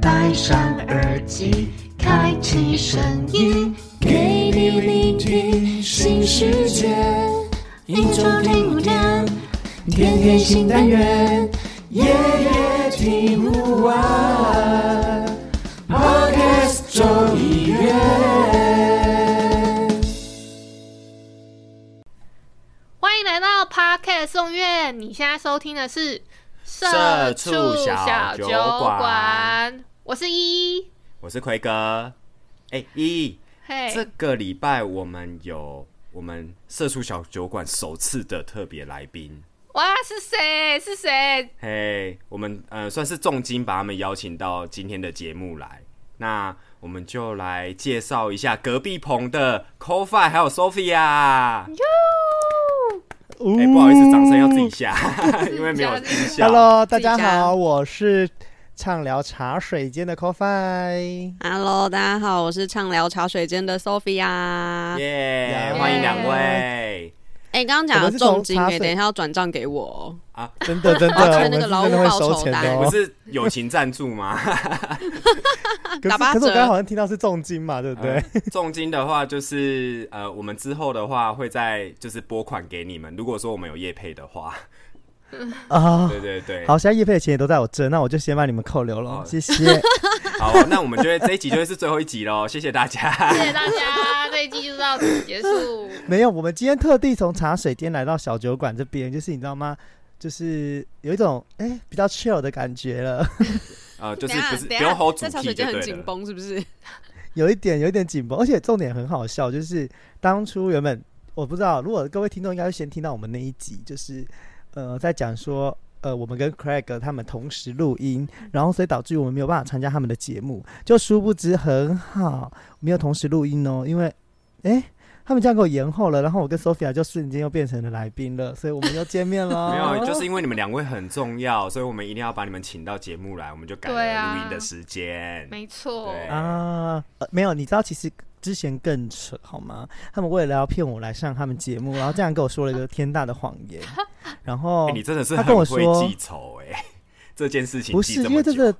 戴上耳机，开启声音，给你聆听新世界。一周听五天，天天新单元，夜夜听不完。Podcast 周一月。欢迎来到 Podcast 送院，你现在收听的是《社畜小酒酒馆馆》，我是依依。我是奎哥。哎、一，嘿，这个礼拜我们有我们社畜小酒馆首次的特别来宾。哇，是谁？是谁？嘿、我们呃算是重金把他们邀请到今天的节目来。那我们就来介绍一下隔壁棚的 c o f i 还有 Sophia。哎、不好意思，掌声要自己下，因为没有音效。Hello，大家好，我是畅聊茶水间的 CoFi。Hello，大家好，我是畅聊茶水间的 Sophia。耶耶欢迎两位哎，刚刚讲的重金哎，等一下要转账给我哦。啊！真 的真的，我要我们是签那个劳务报酬单收钱的哦。不是友情赞助吗？可 是打八折可是我刚刚好像听到是重金嘛，对不对？呃重金的话，就是呃，我们之后的话会再就是拨款给你们。如果说我们有业配的话，啊，对对对，好，现在叶费的钱也都在我这，那我就先把你们扣留了哦，谢谢。好，那我们觉得这一集就会是最后一集喽，谢谢大家。谢谢大家，这一集就到此结束。没有，我们今天特地从茶水间来到小酒馆这边，就是你知道吗？就是有一种哎、比较 chill 的感觉了，呃，就是不是不用 hold 主在茶题就很紧。绷，是不是？有一点有一点紧绷，而且重点很好笑，就是当初原本我不知道，如果各位听众应该会先听到我们那一集，就是呃在讲说。呃，我们跟 Craig 他们同时录音，然后所以导致我们没有办法参加他们的节目，就殊不知很好，没有同时录音哦，因为哎、他们这样给我延后了，然后我跟 Sophia 就瞬间又变成了来宾了，所以我们又见面了。没有，就是因为你们两位很重要，所以我们一定要把你们请到节目来，我们就改录音的时间。没错，对啊、呃没有，你知道其实之前更扯好吗？他们为了要骗我来上他们节目，然后这样跟我说了一个天大的谎言，然后哎你真的是他跟我很会说记仇哎，这件事情不是因为这个，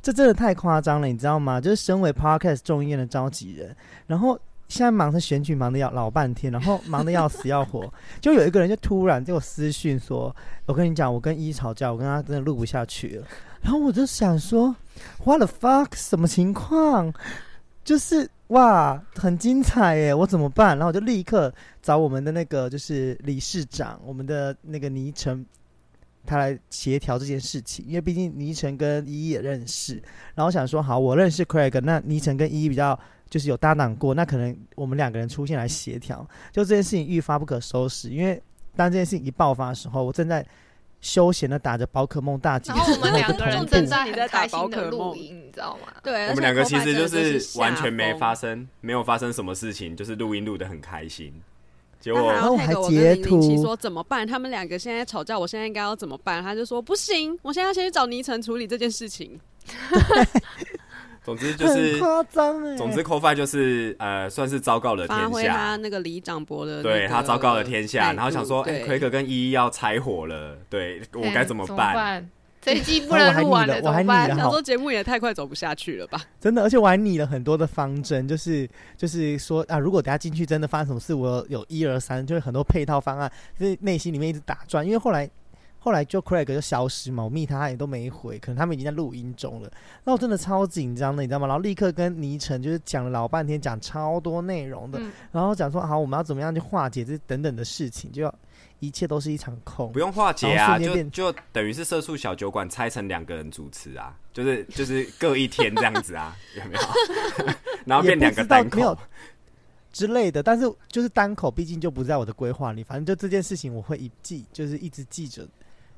这真的太夸张了，你知道吗？就是身为 podcast 众议院的召集人，然后现在忙着选举，忙的要老半天，然后忙的要死要活，就有一个人就突然给我私讯说：“我跟你讲，我跟一吵架，我跟他真的录不下去了。”然后我就想说：“What the fuck？什么情况？就是哇，很精彩耶！我怎么办？”然后我就立刻找我们的那个就是理事长，我们的那个倪晨他来协调这件事情，因为毕竟倪晨跟依依也认识，然后我想说好，我认识 Craig，那倪晨跟依依比较就是有搭档过，那可能我们两个人出现来协调，就这件事情愈发不可收拾，因为当这件事情一爆发的时候，我正在休闲的打着宝可梦大吉然后我们两个人正在很 开心的录音，你知道吗？对，我们两个其实就是完全没发生，没有发生什么事情，就是录音录的很开心。结果然后我截图说怎么办？他们两个现在吵架，我现在应该要怎么办？他就说不行，我现在要先去找倪晨处理这件事情。总之就是，夸张哎，总之 c o f i 就是呃，算是昭告了发挥天下他。那个李长博的那个，对他昭告了天下，然后想说，哎、对奎可跟依依要拆伙了，对我该怎么怎办？办？这一季不我还能录完了我还怎么办腻？了想说节目也太快走不下去了吧？真的，而且我还拟了很多的方针，就是就是说啊，如果等下进去真的发生什么事，我有一二三，就是很多配套方案，就是内心里面一直打转。因为后来后来就 Craig 就消失嘛，我密他他也都没回，可能他们已经在录音中了。那我真的超紧张的，你知道吗？然后立刻跟倪晨就是讲了老半天，讲超多内容的，嗯然后讲说好，我们要怎么样去化解这等等的事情，就要一切都是一场空不。用化解啊，就瞬间变就等于是社畜小酒馆拆成两个人主持啊，就是就是 各一天这样子啊，有没有？然后变两个单口，之类的，但是就是单口，毕竟就不在我的规划里。反正就这件事情，我会一记，就是一直记着，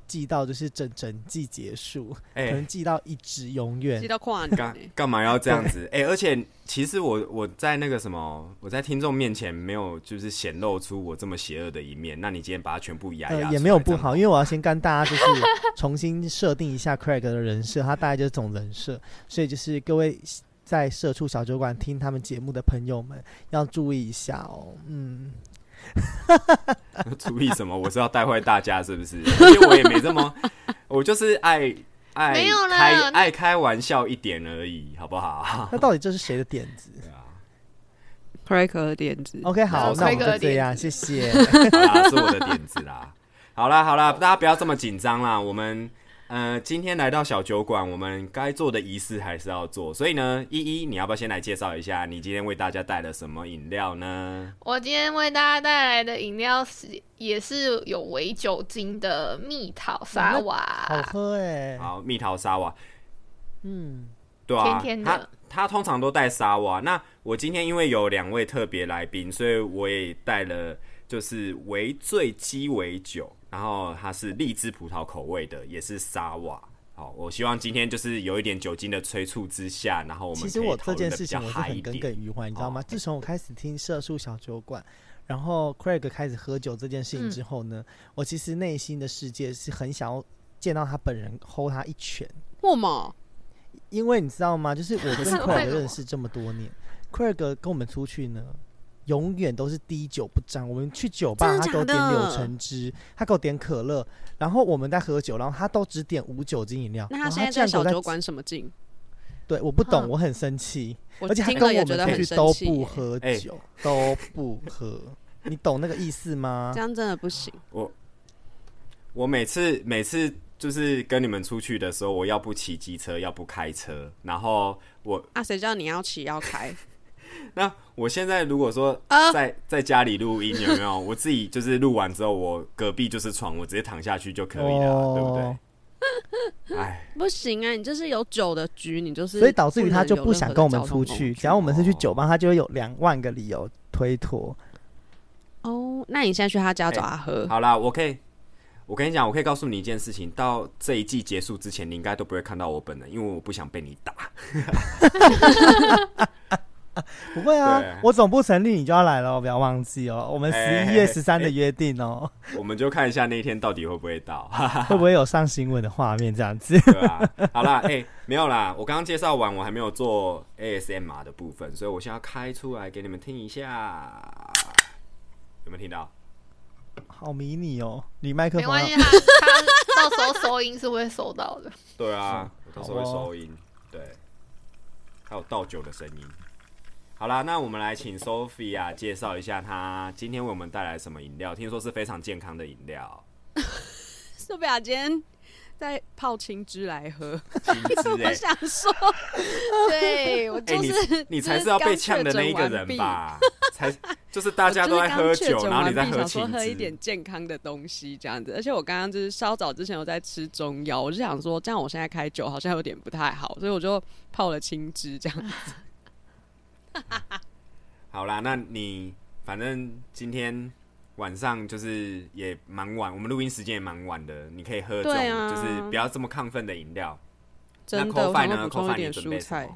记到就是整整季结束，哎、可能记到一直永远记。到跨年、干欸，干嘛要这样子？哎、而且其实我我在那个什么，我在听众面前没有就是显露出我这么邪恶的一面。那你今天把它全部压压、呃，也没有不好，因为我要先跟大家就是重新设定一下 Craig 的人设，他大概就是这种人设，所以就是各位在社畜小酒馆听他们节目的朋友们要注意一下哦。嗯，注意什么？我是要带坏大家是不是？因为我也没这么，我就是爱爱没有开爱开玩笑一点而已，好不好？那到底这是谁的点子对啊，Craig 的点子。？OK，好，手那我们就这样，点谢谢。好啦，是我的点子啦。好啦好啦，大家不要这么紧张啦。我们呃今天来到小酒馆，我们该做的仪式还是要做。所以呢，依依，你要不要先来介绍一下你今天为大家带了什么饮料呢？我今天为大家带来的饮料是也是有微酒精的蜜桃沙瓦好瓦，喝哎，好，蜜桃沙瓦，嗯，对啊，甜甜的它它通常都带沙瓦。那我今天因为有两位特别来宾，所以我也带了就是微醉鸡尾酒，然后它是荔枝葡萄口味的，也是沙瓦。好，我希望今天就是有一点酒精的催促之下，然后我们其实我这件事情我是很耿耿于怀，你知道吗哦？自从我开始听社畜小酒馆，然后 Craig 开始喝酒这件事情嗯之后呢，我其实内心的世界是很想要见到他本人，吼他一拳。为什么？因为你知道吗？就是我跟 Craig 认识这么多年，Craig 跟我们出去呢，永远都是滴酒不沾。我们去酒吧，他给我点柳橙汁，他给我点可乐，然后我们在喝酒，然后他都只点无酒精饮料。那他现在在小酒馆什么劲？对，我不懂，我很生气。我而且他听了也觉跟我们出得很生去都不喝酒，都不喝。你懂那个意思吗 这？样真的不行。我我每次每次就是跟你们出去的时候，我要不骑机车，要不开车，然后我啊，谁叫你要骑要开？那我现在如果说啊在在家里录音，有没有？我自己就是录完之后，我隔壁就是床，我直接躺下去就可以了，哦对不对？哎，不行啊，你就是有酒的局，你就是所以导致于他就不想跟我们出去。只要我们是去酒吧，他就会有两万个理由推脱。哦，那你现在去他家找哎他喝，好啦，我可以，我跟你讲，我可以告诉你一件事情，到这一季结束之前，你应该都不会看到我本人，因为我不想被你打。不会啊，我总部成立你就要来了哦，不要忘记哦。我们十哎一月十三的约定哦，我们就看一下那一天到底会不会到，会不会有上新闻的画面这样子？对啊？好啦，哎、没有啦，我刚刚介绍完，我还没有做 ASMR 的部分，所以我现在要开出来给你们听一下，有没有听到？好迷你哦，你麦克风要没关系，他他到时候收音是会收到的。对啊，我到时候会收音，对，还有倒酒的声音。好啦，那我们来请 Sophia 介绍一下她今天为我们带来什么饮料，听说是非常健康的饮料，Sophia 今天在泡青汁来喝。青汁 我哎、想说，对我就是、你才是要被呛的那一个人吧？才就是大家都在喝酒，然后你在喝青汁喝一点。健康的东西这样子。而且我刚刚就是稍早之前有在吃中药，我就想说，这样我现在开酒好像有点不太好，所以我就泡了青汁这样子。好啦，那你反正今天晚上就是也蛮晚，我们录音时间也蛮晚的，你可以喝这种、啊就是不要这么亢奋的饮料。那真的，我 Coffee 想要呢补充一？Coffee 点你准备菜么。？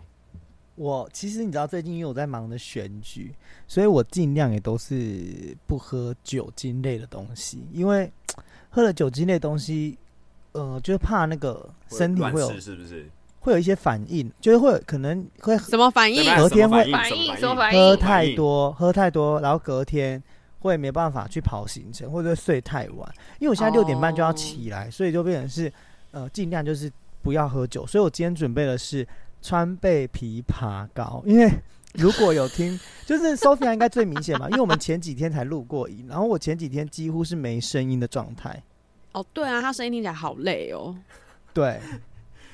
我其实你知道，最近因为我在忙的选举，所以我尽量也都是不喝酒精类的东西，因为喝了酒精类的东西，呃，就是怕那个身体会有吃是不是？会有一些反应，就是会有可能会什么反应隔天会反反应应什么什么反应喝太多，喝太多，然后隔天会没办法去跑行程，或者睡太晚。因为我现在六点半就要起来，所以就变成是呃尽量就是不要喝酒。所以我今天准备的是川贝枇杷膏，因为如果有听，就是 Sophia 应该最明显嘛，因为我们前几天才录过音，然后我前几天几乎是没声音的状态。哦，对啊，他声音听起来好累哦。对，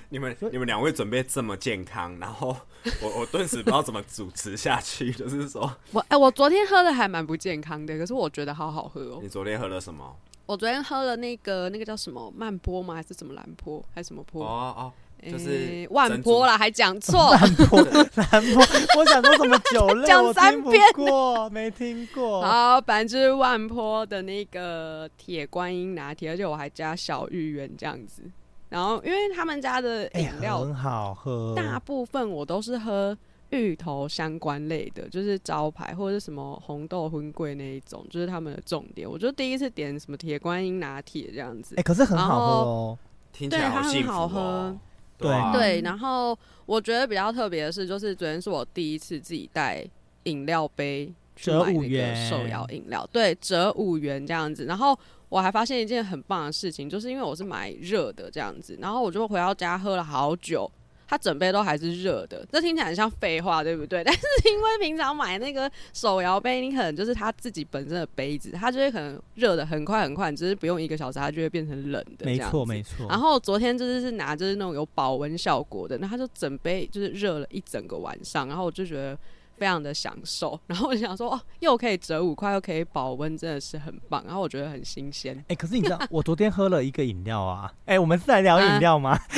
你们你们两位准备这么健康，然后我我顿时不知道怎么主持下去。就是说，我哎、我昨天喝的还蛮不健康的，可是我觉得好好喝哦你。昨天喝了什么？我昨天喝了那个那个叫什么慢波吗？还是什么蓝波？还是什么哦波？哦，哦就是万珍珠波啦，还讲错。南坡，南坡，我想说什么酒类，讲我听不三遍过，没听过。好，反正就是万坡的那个铁观音拿铁，而且我还加小芋圆这样子。然后，因为他们家的哎、饮料很好喝，大部分我都是喝芋头相关类的，就是招牌或者是什么红豆荤桂那一种，就是他们的重点。我就第一次点什么铁观音拿铁这样子哎、，可是很好喝哦。听起来好幸福对它很好哦喝。啊对。然后我觉得比较特别的是，就是昨天是我第一次自己带饮料杯去折买那个五元手摇饮料，对，折五元这样子。然后我还发现一件很棒的事情，就是因为我是买热的这样子，然后我就回到家喝了好久，它整杯都还是热的。这听起来很像废话，对不对？但是因为平常买那个手摇杯，你可能就是它自己本身的杯子，它就会可能热的很快很快，你只是不用一个小时，它就会变成冷的。没错没没错。然后昨天就是是拿就是那种有保温效果的，那它就整杯就是热了一整个晚上，然后我就觉得非常的享受。然后我就想说，哦，又可以折五块，又可以保温，真的是很棒。然后我觉得很新鲜。哎、可是你知道，我昨天喝了一个饮料啊。哎、我们是来聊饮料吗？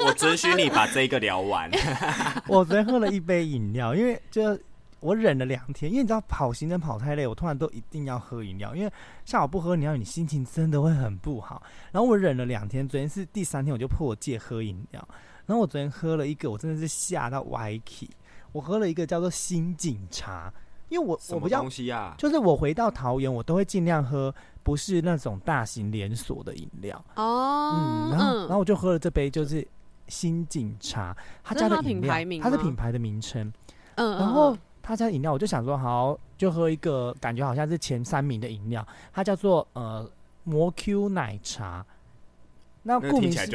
我我准许你把这个聊完。我昨天喝了一杯饮料，因为就我忍了两天，因为你知道跑行程跑太累，我突然都一定要喝饮料，因为下午不喝饮料，你心情真的会很不好。然后我忍了两天，昨天是第三天，我就破戒喝饮料。然后我昨天喝了一个，我真的是吓到歪 k 我喝了一个叫做新景茶，因为我什么我比较东西啊？就是我回到桃园，我都会尽量喝不是那种大型连锁的饮料。哦嗯，然后然后我就喝了这杯就是新景茶，他家的品牌名吗它是品牌的名称。嗯，然后他家饮料，我就想说好，就喝一个感觉好像是前三名的饮料，它叫做呃摩 Q 奶茶。那那顾名思听起来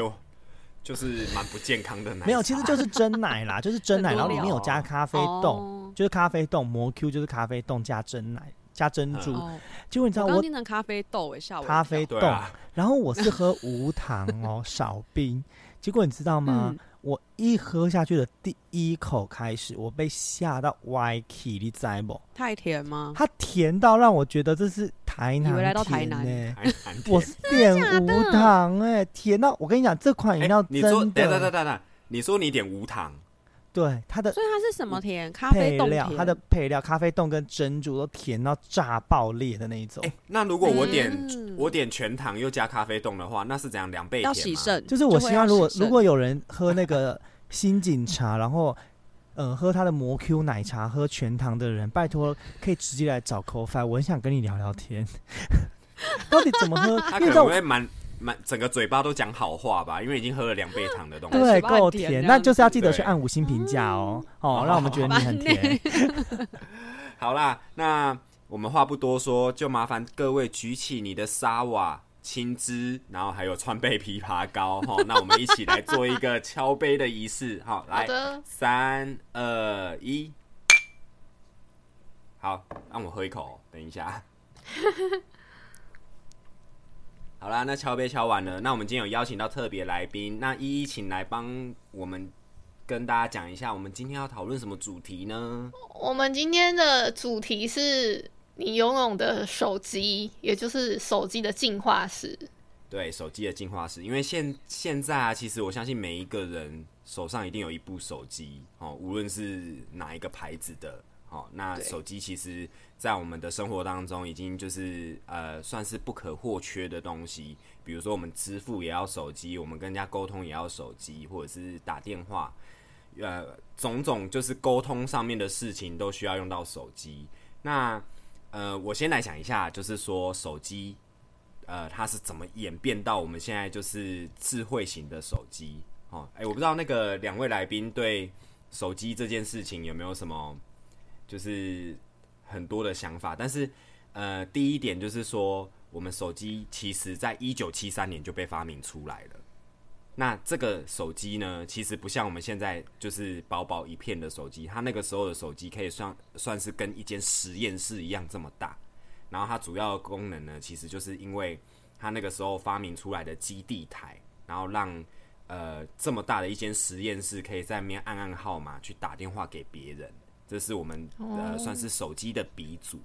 就就是蛮不健康的奶。没有，其实就是真奶啦，就是真奶，然后里面有加咖啡豆，哦就是咖啡冻魔 Q 就是咖啡冻加真奶加珍珠。哦，结果你知道我咖啡豆诶，吓我一跳咖啡豆，啊，然后我是喝无糖哦，少冰。结果你知道吗？嗯我一喝下去的第一口开始，我被吓到歪 key，你知不？太甜吗？它甜到让我觉得这是台南以为来到台南我是点无糖哎、甜到我跟你讲，这款饮料哎你说，等等等等等，你说你点无糖，对它的所以它是什么甜？咖啡冻料它的配料咖啡冻跟珍珠都甜到炸爆裂的那一种哎、，那如果我点、嗯我点全糖又加咖啡冻的话，那是怎样两倍甜吗？就是我希望如果如果有人喝那个 新警茶，然后。呃，喝他的魔 Q 奶茶，喝全糖的人，拜托可以直接来找 c o f i 我很想跟你聊聊天。到底怎么喝？他可因为在我能会满满整个嘴巴都讲好话吧，因为已经喝了两杯糖的东西。对够甜，那就是要记得去按五星评价哦，哦，嗯让我们觉得你很甜。好啦，那我们话不多说，就麻烦各位举起你的沙瓦、青汁，然后还有川贝枇杷膏哈。那我们一起来做一个敲杯的仪式。好，好来，三二一，好，让我喝一口，等一下。好啦，那敲杯敲完了，那我们今天有邀请到特别来宾，那一一请来帮我们跟大家讲一下，我们今天要讨论什么主题呢？我们今天的主题是你拥有的手机，也就是手机的进化史。对手机的进化史，因为现现在啊，其实我相信每一个人手上一定有一部手机哦，无论是哪一个牌子的哦，那手机其实在我们的生活当中已经就是呃算是不可或缺的东西。比如说我们支付也要手机，我们跟人家沟通也要手机，或者是打电话，呃，种种就是沟通上面的事情都需要用到手机。那呃，我先来讲一下，就是说手机。呃，它是怎么演变到我们现在就是智慧型的手机？哦，哎、我不知道那个两位来宾对手机这件事情有没有什么就是很多的想法？但是呃，第一点就是说，我们手机其实在一九七三年就被发明出来了。那这个手机呢，其实不像我们现在就是薄薄一片的手机，它那个时候的手机可以算算是跟一间实验室一样这么大。然后它主要的功能呢，其实就是因为它那个时候发明出来的基地台，然后让呃这么大的一间实验室可以在那边按按号码去打电话给别人，这是我们呃哦算是手机的鼻祖。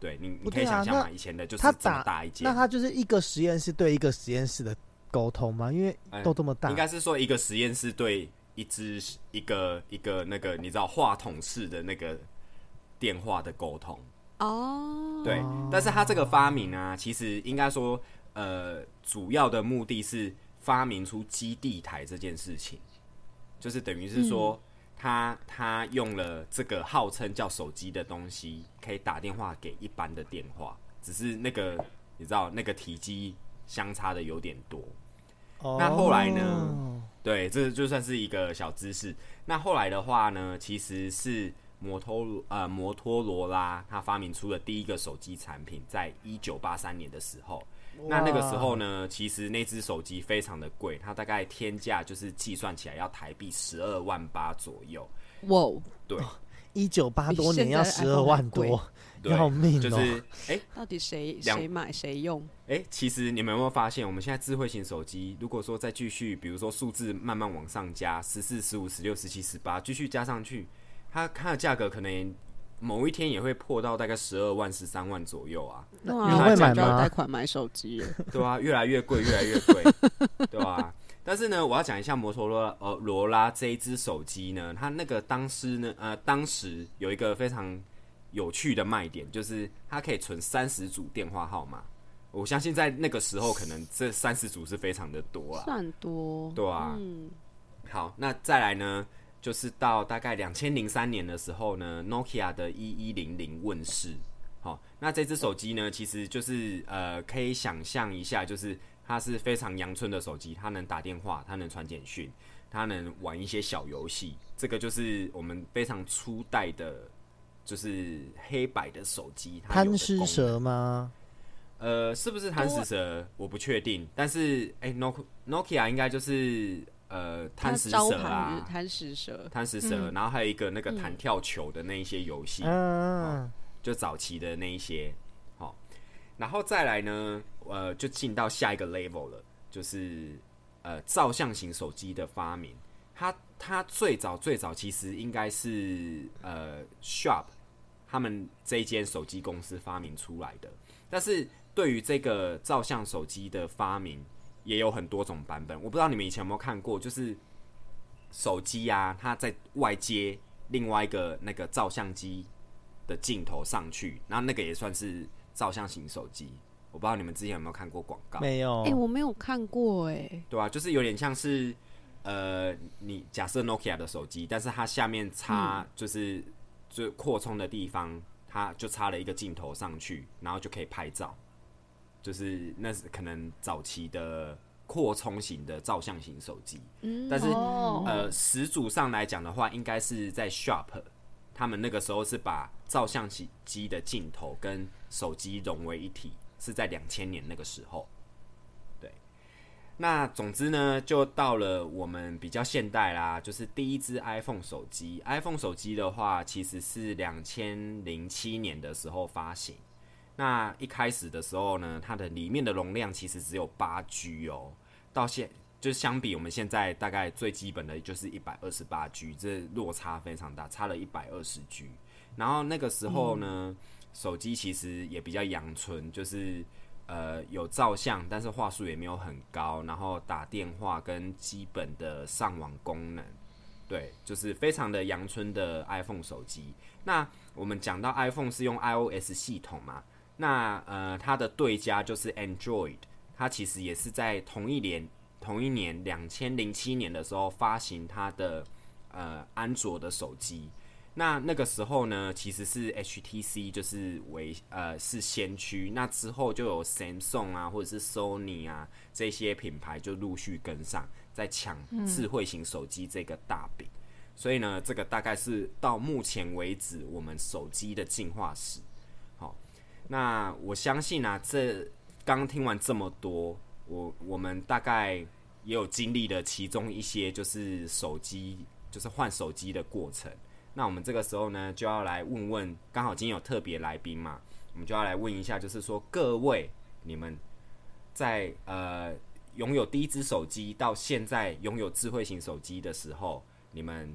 对你，你可以想象嘛，那以前的就是他这么大一间那，它就是一个实验室对一个实验室的沟通吗？因为哎都这么大，应该是说一个实验室对一只一个一个那个你知道话筒式的那个电话的沟通。哦，对，但是它这个发明啊，其实应该说，呃，主要的目的是发明出基地台这件事情，就是等于是说，他他用了这个号称叫手机的东西，可以打电话给一般的电话，只是那个你知道那个体积相差的有点多。哦那后来呢？对，这就算是一个小知识。那后来的话呢，其实是摩托罗呃摩托罗拉，他发明出了第一个手机产品，在一九八三年的时候。那那个时候呢，其实那只手机非常的贵，它大概天价就是计算起来要台币十二万八左右。哇哦，对，一九八多年要十二万多，要命哦！就是 哎到底谁两谁买谁用？哎，其实你们有没有发现，我们现在智慧型手机，如果说再继续，比如说数字慢慢往上加，十四、十五、十六、十七、十八，继续加上去，它它的价格可能某一天也会破到大概十二万、十三万左右啊。哇你会买吗贷款买手机了？对啊，越来越贵，越来越贵，对吧、但是呢，我要讲一下摩托罗拉呃罗拉这一只手机呢，它那个当时呢呃当时有一个非常有趣的卖点，就是它可以存三十组电话号码。我相信在那个时候，可能这三十组是非常的多啊。算多，对啊嗯，好，那再来呢，就是到大概两千零三年的时候呢，Nokia 的一一零零问世。好，那这只手机呢，其实就是呃，可以想象一下，就是它是非常阳春的手机，它能打电话，它能传简讯，它能玩一些小游戏。这个就是我们非常初代的，就是黑白的手机。贪吃蛇吗？呃，是不是贪食蛇？我不确定，但是哎、n o Nokia 应该就是呃它贪食蛇啊是，贪食蛇，贪食蛇，然后还有一个那个弹跳球的那一些游戏，嗯，就早期的那一些，好，然后再来呢，呃，就进到下一个 level 了，就是呃照相型手机的发明。它它最早最早其实应该是呃 Sharp 他们这一间手机公司发明出来的，但是对于这个照相手机的发明，也有很多种版本。我不知道你们以前有没有看过，就是手机啊，它在外接另外一个那个照相机的镜头上去，然后那个也算是照相型手机。我不知道你们之前有没有看过广告，没有哎，，我没有看过哎，对啊，就是有点像是呃，你假设 Nokia 的手机，但是它下面插就是、就扩充的地方，它就插了一个镜头上去，然后就可以拍照。就是那是可能早期的扩充型的照相型手机，嗯但是哦呃，始祖上来讲的话，应该是在 Sharp，他们那个时候是把照相机的镜头跟手机融为一体，是在两千年那个时候。对，那总之呢，就到了我们比较现代啦，就是第一支 iPhone 手机。iPhone 手机的话，其实是两千零七年的时候发行。那一开始的时候呢，它的里面的容量其实只有八 G 哦，到现就是相比我们现在大概最基本的就是一百二十八 G，这落差非常大，差了一百二十 G。然后那个时候呢，手机其实也比较阳春，就是呃有照相，但是话术也没有很高，然后打电话跟基本的上网功能，对，就是非常的阳春的 iPhone 手机。那我们讲到 iPhone 是用 iOS 系统嘛，那呃它的对家就是 Android，它其实也是在同一年同一年两千零七年的时候发行它的呃安卓的手机。那那个时候呢，其实是 HTC 就是为呃是先驱，那之后就有 Samsung 啊，或者是 Sony 啊这些品牌就陆续跟上，在抢智慧型手机这个大饼。所以呢，这个大概是到目前为止我们手机的进化史。那我相信啊，这刚听完这么多，我我们大概也有经历了其中一些，就是手机，就是换手机的过程。那我们这个时候呢，就要来问问，刚好今天有特别来宾嘛，我们就要来问一下，就是说各位你们在呃拥有第一只手机到现在拥有智慧型手机的时候，你们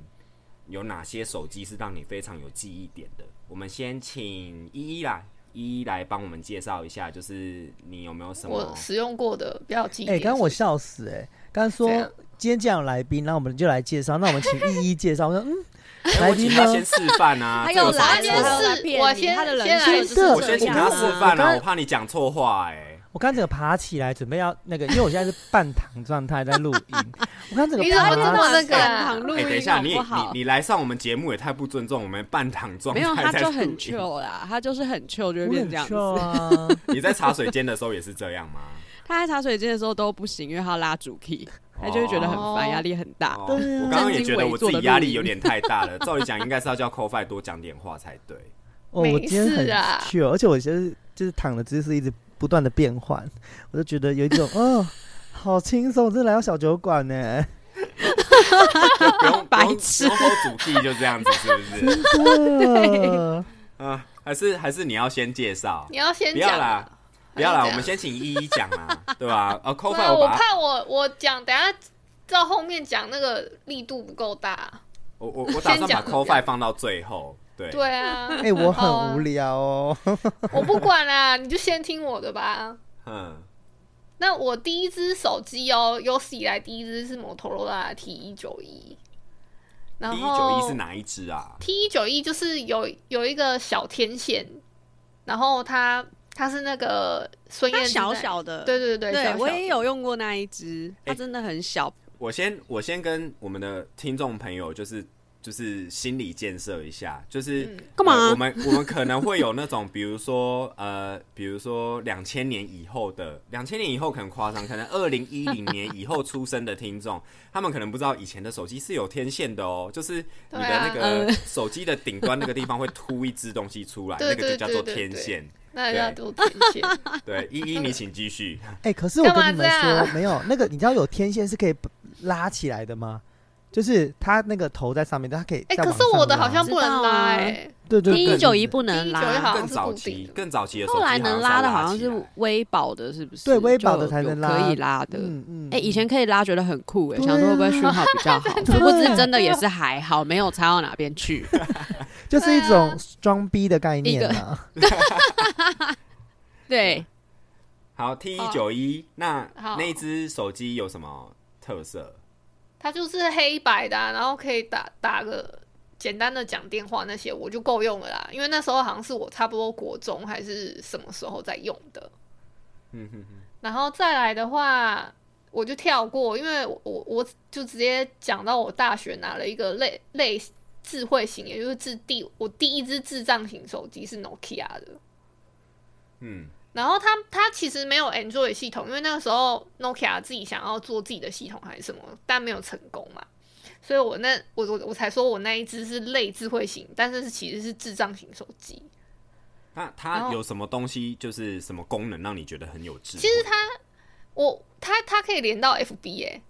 有哪些手机是让你非常有记忆点的？我们先请依依啦，依依来帮我们介绍一下，就是你有没有什么我？使用过的比较经典哎，点。刚刚我笑死哎，刚刚说今天这样有来宾，那我们就来介绍，那我们请 一一介绍。我说嗯，哎来宾呢我请他先？示范啊，还有来了，错他又在是骗你，我先他的人先来我先请他示范啊，我怕你讲错话哎、我刚整个爬起来，准备要那个，因为我现在是半躺状态在录音。我刚整个你怎么爬这么那个半躺录音等一下，你你你来上我们节目也太不尊重我们半躺状态没有，他就很 chill 啦，他就是很 chill 就会变这样子。啊。你在茶水间的时候也是这样吗？他在茶水间的时候都不行，因为他要拉主 key。他就会觉得很烦，哦压力很大。我刚刚也觉得我自己压力有点太大了。照理讲，应该是要叫 c o f i 多讲点话才对。哦，我没今天很事啊 chill，而且我就是就是躺的姿势一直不断的变换，我就觉得有一种 哦，好轻松，我真的来到小酒馆呢，就 不用白痴不用主题，就这样子，是不是？对。啊，还是还是你要先介绍？你要先不要啦啊，不要啦，我们先请依依讲啦，对吧？呃 c o 不 f i 然我怕我我讲，等下到后面讲那个力度不够大。我我我打算把先讲 c o f i 放到最后。对，对啊，哎、我很无聊哦。我不管啦，你就先听我的吧。嗯，那我第一只手机哦，有史以来第一只是摩托罗拉的 T 一九一，然第一后九一是哪一只啊？T 一九一就是有有一个小天线，然后它它是那个孙燕小，小的，对对对对我也有用过那一只，它哎真的很小。我先我先跟我们的听众朋友就是就是心理建设一下，就是嗯干嘛呃我们我们可能会有那种，比如说呃，比如说两千年以后的，两千年以后可能夸张，可能二零一零年以后出生的听众，他们可能不知道以前的手机是有天线的哦，就是你的那个手机的顶端那个地方会凸一只东西出来，那个就叫做天线。那叫做天线。对，依依你请继续。哎、可是我跟你们说，没有那个，你知道有天线是可以拉起来的吗？就是它那个头在上面，但它可以哎、再往可是我的好像不能拉哎、对对 T 对一九一不能191拉，好像更早固定的。期更早期的手机后来能拉的好像是微保的，是不是？对微保的才能拉。可以拉的。嗯嗯哎、以前可以拉，觉得很酷哎、对啊。想说会不会讯号比较好？对殊不知真的也是还好，没有差到哪边去。就是一种装逼的概念。对，好 T 一九一，那好。那一只手机有什么特色？它就是黑白的啊、然后可以打打个简单的讲电话那些，我就够用了啦。因为那时候好像是我差不多国中还是什么时候在用的。嗯哼哼，然后再来的话，我就跳过，因为我我我就直接讲到我大学拿了一个类类智慧型，也就是智第我第一只智障型手机是 Nokia 的。嗯，然后它它其实没有 Android 系统，因为那个时候 Nokia 自己想要做自己的系统还是什么，但没有成功嘛。所以我那我我我才说我那一只是类智慧型，但是是其实是智障型手机。那它有什么东西，就是什么功能让你觉得很有智慧？其实它我它它可以连到 FB 耶、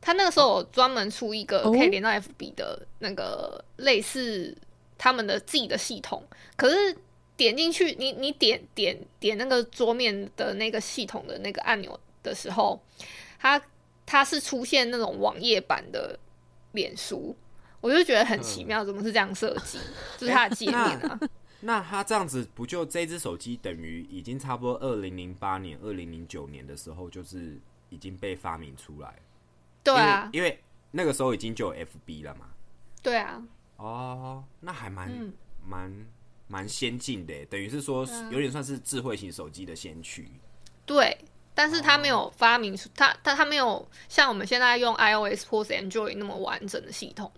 它那个时候有专门出一个哦可以连到 FB 的那个类似他们的自己的系统，可是点进去，你你点点点那个桌面的那个系统的那个按钮的时候，它它是出现那种网页版的脸书，我就觉得很奇妙，怎么是这样设计？就是它的界面啊。那它这样子不就这只手机等于已经差不多二零零八年、二零零九年的时候，就是已经被发明出来。对啊，因为因为那个时候已经就有 FB 了嘛。对啊，哦，那还蛮嗯蛮蛮先进的，等于是说有点算是智慧型手机的先驱。对，但是他没有发明出，他他他没有像我们现在用 iOS 或是 Android 那么完整的系统，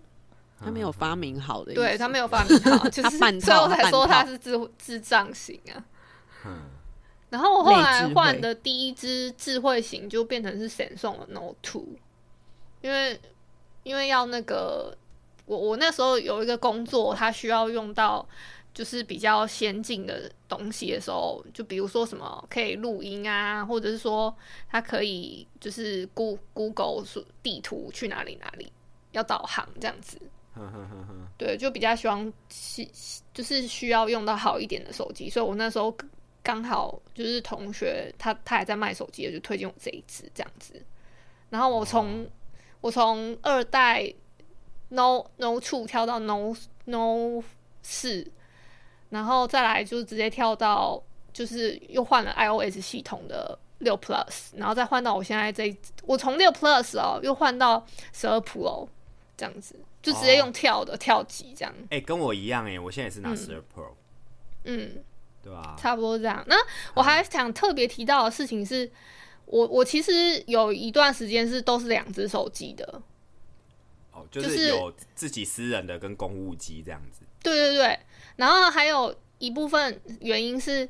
他没有发明好的，对他没有发明好，就是他半套所以我才说他半套他是智智障型啊。嗯，然后我后来换的第一只智慧型就变成是 Samsung 的 Note Two，因为因为要那个我我那时候有一个工作，它需要用到就是比较先进的东西的时候，就比如说什么可以录音啊，或者是说它可以就是 Go Google 说地图去哪里哪里要导航这样子。对，就比较希望是就是需要用到好一点的手机，所以我那时候刚好就是同学他他还在卖手机，就推荐我这一支这样子。然后我从、我从二代 No No Two 跳到 No No 四，然后再来就是直接跳到就是又换了 iOS 系统的六 Plus，然后再换到我现在这一我从六 Plus 哦又换到十二 Pro 这样子，就直接用跳的、跳级这样，哎、跟我一样哎，我现在也是拿嗯十二 Pro，、嗯。对吧、差不多这样。那我还想特别提到的事情是，我我其实有一段时间是都是两只手机的，哦，就就是是有自己私人的跟公务机这样子。对对对。然后还有一部分原因是，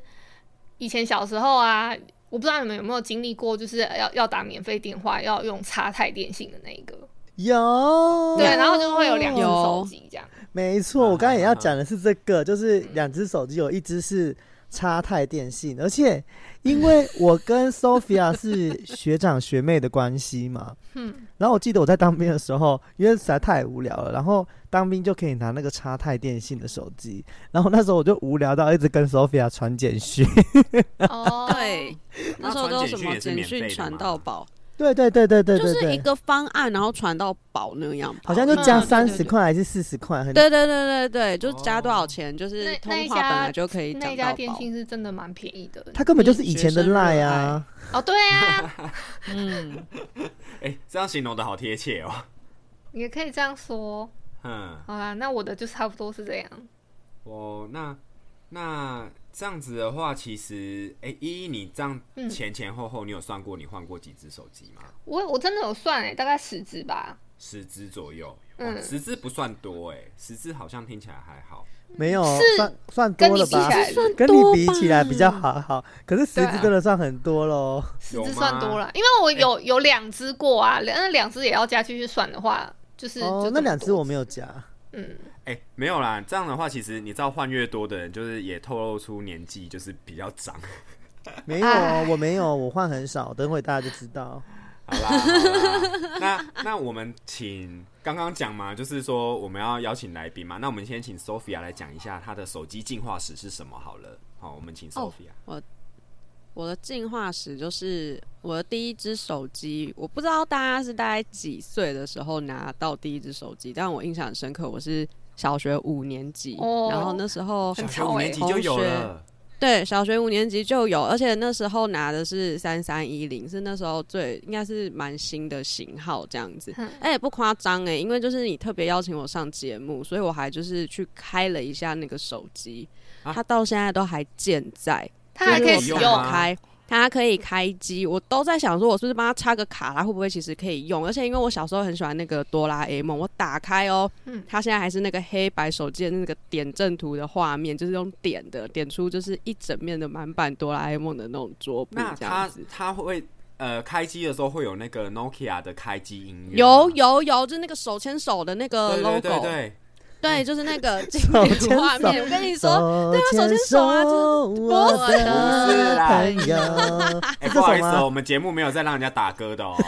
以前小时候啊，我不知道你们有没有经历过，就是要要打免费电话要用插太电信的那一个，有。对，然后就会有两只手机这样。没错，我刚才也要讲的是这个，就是两只手机有一只是插太电信，而且因为我跟 Sophia 是学长学妹的关系嘛，嗯，然后我记得我在当兵的时候，因为实在太无聊了，然后当兵就可以拿那个插太电信的手机，然后那时候我就无聊到一直跟 Sophia 传简讯，哦，对，那时候都什么简讯传到饱，对对对对对就是一对对，个方案，然后传到宝那样吧，好像就加三十块还是四十块，很对对对对对，就加多少钱，就是那通那一家话本来就可以那讲到一家电饱。信是真的蛮便宜的。它根本就是以前的学生热 Line 啊，哦，对啊，嗯，哎、这样形容的好贴切哦。也可以这样说。嗯，好啦，那我的就差不多是这样。哦，那那这样子的话，其实，哎、依依，你这样嗯前前后后，你有算过你换过几只手机吗？我我真的有算哎，大概十只吧。十只左右，嗯嗯，十只不算多哎，十只好像听起来还好。没有是算算跟多了吧？你比起来，跟你比起来比较好好，可是十只真的算很多喽。十只算多了，因为我有有两只过啊，两那两只也要加进去算的话，就是哦那两只我没有加。嗯，哎、没有啦，这样的话，其实你知道换越多的人，就是也透露出年纪就是比较长。没有我没有，我换很少，等会大家就知道。好啦，好啦，那那我们请刚刚讲嘛，就是说我们要邀请来宾嘛，那我们先请 Sophia 来讲一下她的手机进化史是什么好了。好，我们请哦 Sophia。我的进化史就是我的第一只手机，我不知道大家是大概几岁的时候拿到第一只手机，但我印象很深刻，我是小学五年级，哦。然后那时候小学五年级就有了，对，小学五年级就有，而且那时候拿的是三三一零，是那时候最应该是蛮新的型号这样子。嗯。哎、也不夸张哎，因为就是你特别邀请我上节目，所以我还就是去开了一下那个手机，啊。它到现在都还健在，它还可以就是我使用用吗开。它可以开机，我都在想说，我是不是帮它插个卡，它会不会其实可以用？而且因为我小时候很喜欢那个哆啦 A 梦，我打开哦，嗯它现在还是那个黑白手机的那个点阵图的画面，就是用点的点出就是一整面的满版哆啦 A 梦的那种桌布那它这样子。它会呃开机的时候会有那个 Nokia 的开机音乐，有有有，就是那个手牵手的那个 logo，对对对，对就是那个 经典画面。我跟你说，手对啊手牵手啊手就是我的啦朋友。哎、不好意思我们节目没有在让人家打歌的哦。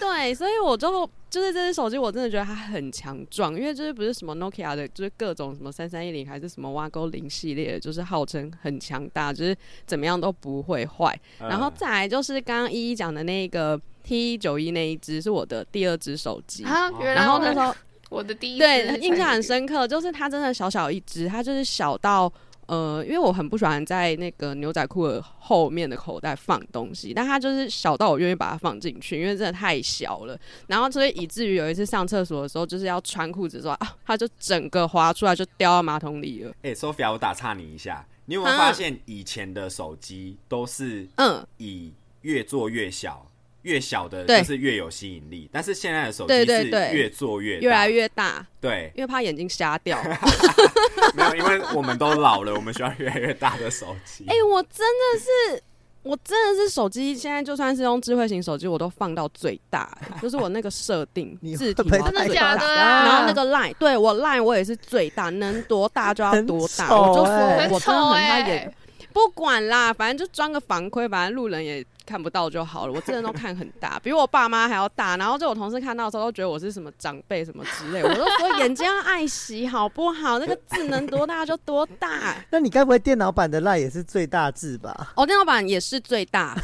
对，所以我就就是这只手机，我真的觉得它很强壮，因为就是不是什么 Nokia 的，就是各种什么三三一零还是什么挖沟零系列的，就是号称很强大，就是怎么样都不会坏。然后嗯再来就是刚刚一一讲的那个 T 一九一那一只是我的第二只手机，然后那时候我的第一对印象很深刻，就是它真的小小一只，它就是小到。呃，因为我很不喜欢在那个牛仔裤的后面的口袋放东西，但它就是小到我愿意把它放进去，因为真的太小了。然后所以以至于有一次上厕所的时候，就是要穿裤子的时候啊，它就整个滑出来就掉到马桶里了。哎、s o p h i a 我打岔你一下，你有没有啊发现以前的手机都是嗯，以越做越小，越小的就是越有吸引力，但是现在的手机对是对对越做越大越来越大，对，因为怕眼睛瞎掉。没有，因为我们都老了，我们需要越来越大的手机。哎、我真的是，我真的是手机，现在就算是用智慧型手机，我都放到最大、欸就是我那个设定你字体真的假的啊然后那个 line，对我 line 我也是最大，能多大就要多大。很丑我就欸说，我真的很怕眼欸，不管啦，反正就装个防窥，反正路人也看不到就好了。我真的都看很大，比我爸妈还要大。然后就我同事看到的时候，都觉得我是什么长辈什么之类。我都说眼睛要爱惜好不好？那个字能多大就多大。那你该不会电脑版的赖也是最大字吧？哦，电脑版也是最大。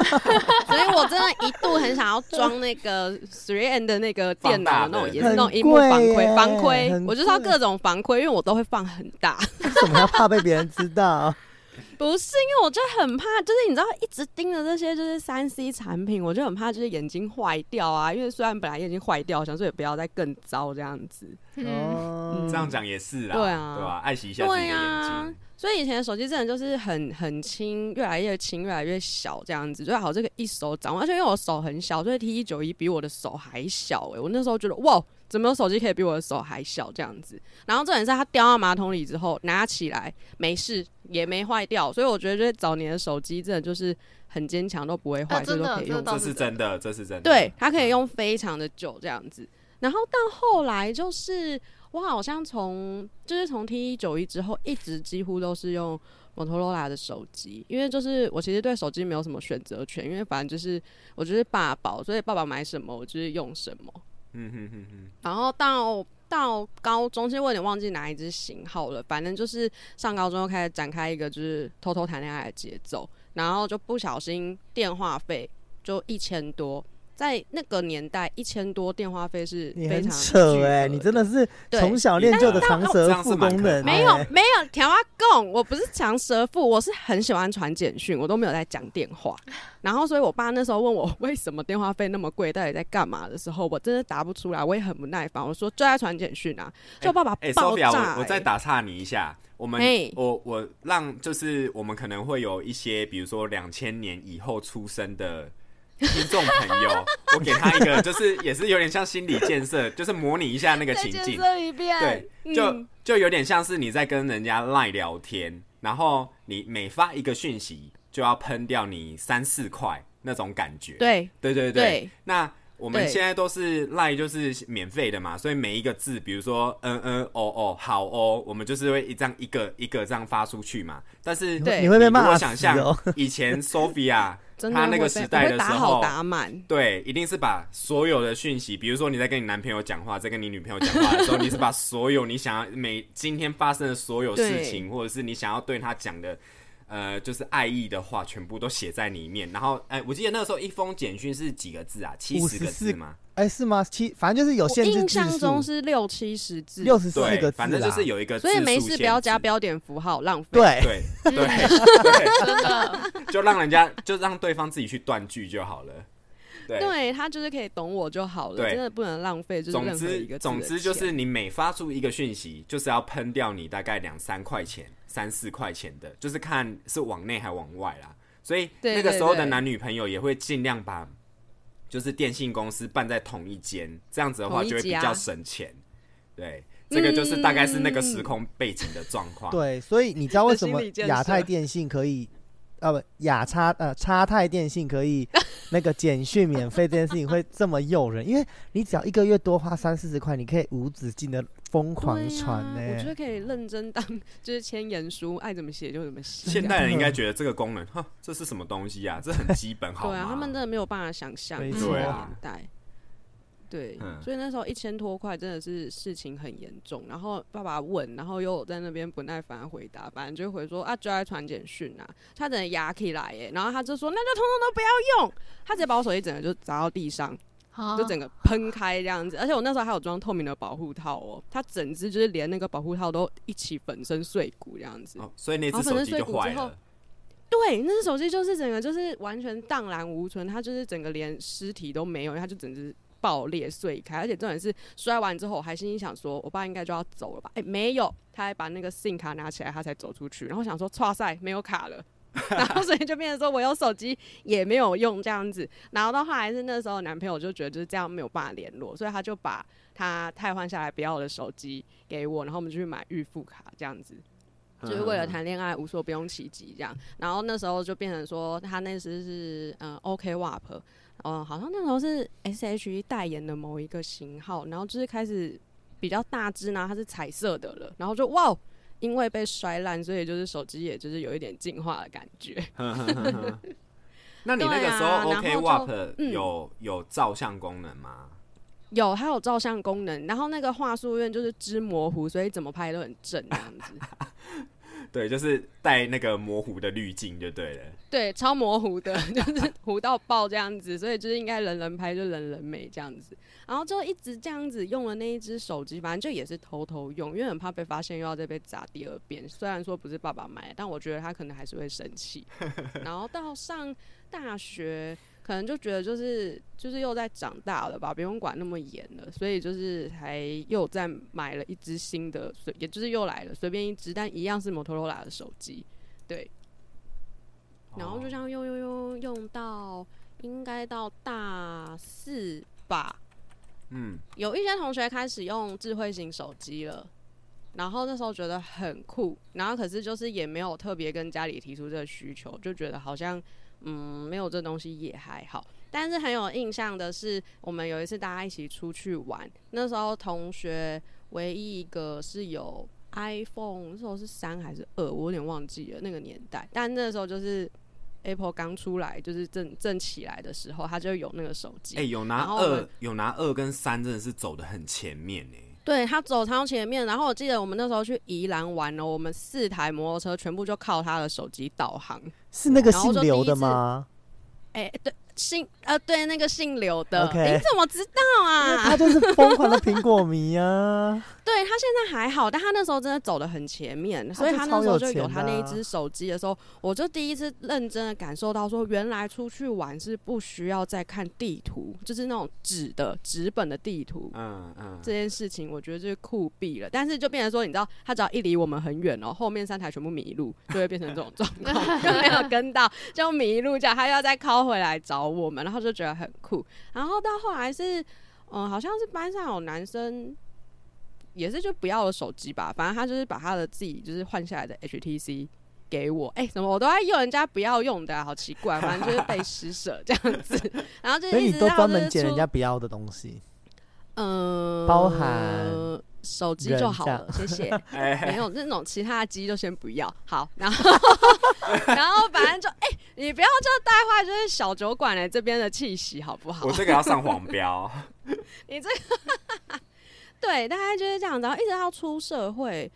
所以我真的一度很想要装那个 Three N 的那个电脑那种，也是那种荧幕防窥，防窥，我就是要各种防窥，因为我都会放很大。为什么要怕被别人知道？不是因为我就很怕，就是你知道一直盯着这些就是三 C 产品，我就很怕就是眼睛坏掉啊。因为虽然本来眼睛坏掉，想说也不要再更糟这样子。嗯，哦，这样讲也是啦，对啊对吧、爱惜一下自己的眼睛。对啊，所以以前的手机真的就是很很轻，越来越轻，越来越小这样子，最好这个一手掌握。而且因为我手很小，所以 T 一九一比我的手还小哎、我那时候觉得哇，怎么有手机可以比我的手还小这样子？然后重点是它掉到马桶里之后拿起来没事，也没坏掉，所以我觉得就是早年的手机真的就是很坚强，都不会坏，啊真的所以都可以用这是真的，这是真的。对，它可以用非常的久这样子。然后到后来就是我好像从就是从 T 一九一之后，一直几乎都是用摩托罗拉的手机，因为就是我其实对手机没有什么选择权，因为反正就是我就是爸宝，所以爸爸买什么我就是用什么。嗯哼哼哼，然后到到高中，其实我有点忘记哪一支型号了，反正就是上高中又开始展开一个就是偷偷谈恋爱的节奏，然后就不小心电话费就一千多。在那个年代，一千多电话费是非常扯哎、哎、你真的是对。从小练就的长舌妇功能、怕没有哎没有条啊供，我不是长舌妇，我是很喜欢传简讯，我都没有在讲电话。然后，所以我爸那时候问我为什么电话费那么贵，到底在干嘛的时候，我真的答不出来，我也很不耐烦。我说就在传简讯啊，就爸爸哎爆炸、，Sophia，我我再哎打岔你一下，我们嘿。我我让就是我们可能会有一些，比如说两千年以后出生的听众朋友，我给他一个，就是也是有点像心理建设，就是模拟一下那个情境，一遍，对，就、嗯就有点像是你在跟人家赖聊天，然后你每发一个讯息就要喷掉你三四块那种感觉，对对对。对。那我们对现在都是赖，就是免费的嘛，所以每一个字，比如说嗯嗯哦哦好哦，我们就是会一这样一个一个这样发出去嘛。但是对你会被如果骂想象。以前 Sophia 她那个时代的时候，打满，对，一定是把所有的讯息，比如说你在跟你男朋友讲话，在跟你女朋友讲话的时候，你是把所有你想要每今天发生的所有事情，或者是你想要对他讲的，呃，就是爱意的话，全部都写在里面。然后，哎、我记得那个时候一封简讯是几个字啊？七十个字吗？哎、是吗？七，反正就是有我限制印象中，是六七十字，六十四，个字反正就是有一个字所以没事不要加标点符号，浪费。对，对对对，真的，就让人家就让对方自己去断句就好了。对。对他就是可以懂我就好了，真的不能浪费，就是总任何一之，个字的总之就是你每发出一个讯息，就是要喷掉你大概两三块钱、三四块钱的，就是看是往内还往外啦。所以那个时候的男女朋友也会尽量把，就是电信公司办在同一间，这样子的话就会比较省钱。对，这个就是大概是那个时空背景的状况。对，所以你知道为什么亚太电信可以，呃不，亚差呃差泰电信可以那个简讯免费这件事情会这么诱人？因为你只要一个月多花三四十块，你可以无止境的疯狂传呢、我觉得可以认真当就是签言书，爱怎么写就怎么写。现代人应该觉得这个功能，哈，这是什么东西啊？这很基本，好吗？对啊，他们真的没有办法想象没那个错啊年代。对，嗯所以那时候一千多块真的是事情很严重。然后爸爸问，然后又在那边不耐烦地回答，反正就回说啊，就在传简讯啊，他整个压起来耶。然后他就说，那就通通都不要用。他直接把我手机整个就砸到地上，就整个喷开这样子。而且我那时候还有装透明的保护套哦，它整只就是连那个保护套都一起粉身碎骨这样子。哦，所以那只粉身手机就碎骨之后坏了。对，那只手机就是整个就是完全荡然无存，它就是整个连尸体都没有，它就整只爆裂碎开，而且重点是摔完之后，我还心里想说，我爸应该就要走了吧？哎、没有，他还把那个 SIM 卡拿起来，他才走出去。然后想说，哇塞，没有卡了。然后所以就变成说我有手机也没有用这样子，然后到后来是那时候男朋友就觉得就是这样没有办法联络，所以他就把他太换下来不要的手机给我，然后我们就去买预付卡这样子。就是为了谈恋爱无所不用其极这样。然后那时候就变成说，他那时是嗯 OK WAP，嗯、好像那时候是 SHE 代言的某一个型号，然后就是开始比较大只呢，它是彩色的了，然后就哇。因为被摔烂，所以就是手机也就是有一点进化的感觉。那你那个时候 OK 然后 WAP 就嗯有有照相功能吗？有，它有照相功能，然后那个画素院就是支模糊，所以怎么拍都很正这样子。对，就是带那个模糊的滤镜就对了。对，超模糊的，就是糊到爆这样子，所以就是应该人人拍就人人美这样子，然后就一直这样子用了那一只手机，反正就也是偷偷用，因为很怕被发现又要再被砸第二遍。虽然说不是爸爸买，但我觉得他可能还是会生气。然后到上大学，可可能就觉得就是就是又在长大了吧，不用管那么严了，所以就是还又再买了一只新的，随也就是又来了随便一只，但一样是摩托罗拉的手机，对。然后就这样用用用用到应该到大四吧，嗯，有一些同学开始用智慧型手机了，然后那时候觉得很酷，然后可是就是也没有特别跟家里提出这个需求，就觉得好像嗯没有这东西也还好。但是很有印象的是，我们有一次大家一起出去玩，那时候同学唯一一个是有 iPhone，那时候是三还是二，我有点忘记了那个年代，但那时候就是 Apple 刚出来，就是正正起来的时候，他就有那个手机。哎、有拿二，有拿二跟三，真的是走的很前面呢。对他走超前面，然后我记得我们那时候去宜兰玩了，我们四台摩托车全部就靠他的手机导航。是那个姓刘的吗？哎、对，姓呃对那个姓刘的你怎么知道啊？他就是疯狂的苹果迷啊！对他现在还好，但他那时候真的走的很前面，所以他那时候就有他那一只手机的时候，我就第一次认真的感受到说，原来出去玩是不需要再看地图，就是那种纸的纸本的地图。嗯嗯，这件事情我觉得就是酷毙了，但是就变成说，你知道，他只要一离我们很远哦，后面三台全部迷路，就会变成这种状况，就没有跟到，就迷路，这样他又要再靠回来找我们，然后就觉得很酷。然后到后来是，嗯，好像是班上有男生，也是就不要了手机吧，反正他就是把他的自己就是换下来的 HTC。给我，哎、怎么我都在用人家不要用的啊、好奇怪，反正就是被施舍这样子，然后就所以一直到你都专门捡人家不要的东西，嗯，包含手机就好了，谢谢。哎、没有那种其他的机就先不要。好，然后 然后反正就哎、你不要就带坏就是小酒馆的这边的气息好不好我？这个要上黄标。你这个对，大概就是这样子。然后一直到出社会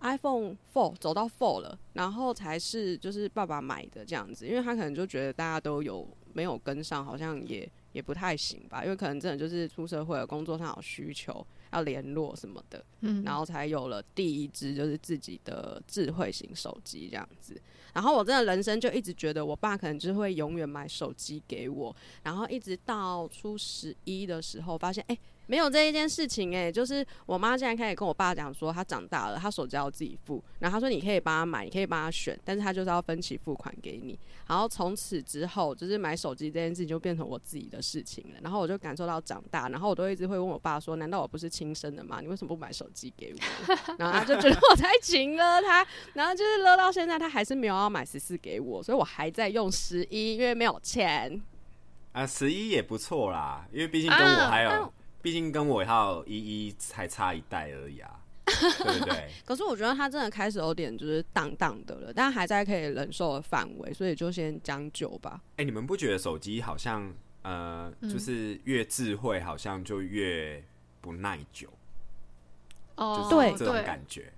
，iPhone Four 走到 Four 了，然后才是就是爸爸买的这样子，因为他可能就觉得大家都有没有跟上，好像也也不太行吧，因为可能真的就是出社会了，工作上有需求要联络什么的。嗯，然后才有了第一支就是自己的智慧型手机这样子。然后我真的人生就一直觉得我爸可能就会永远买手机给我，然后一直到初十一的时候，发现哎、没有这一件事情哎、就是我妈现在开始跟我爸讲说，她长大了，她手机要自己付，然后她说你可以帮她买，你可以帮她选，但是她就是要分期付款给你。然后从此之后，就是买手机这件事情就变成我自己的事情了。然后我就感受到长大，然后我都一直会问我爸说：“难道我不是亲生的吗？你为什么不买手机给我？” 然后他就觉得我在情了他，然后就是勒到现在，他还是没有要买十四给我，所以我还在用十一，因为没有钱。啊，十一也不错啦，因为毕竟跟我还有，啊毕竟跟我还有一一才差一代而已啊，对不对？可是我觉得他真的开始有点就是荡荡的了，但还在可以忍受的范围，所以就先将就吧。哎、你们不觉得手机好像呃，就是越智慧，好像就越不耐久，哦，就是对这种感觉。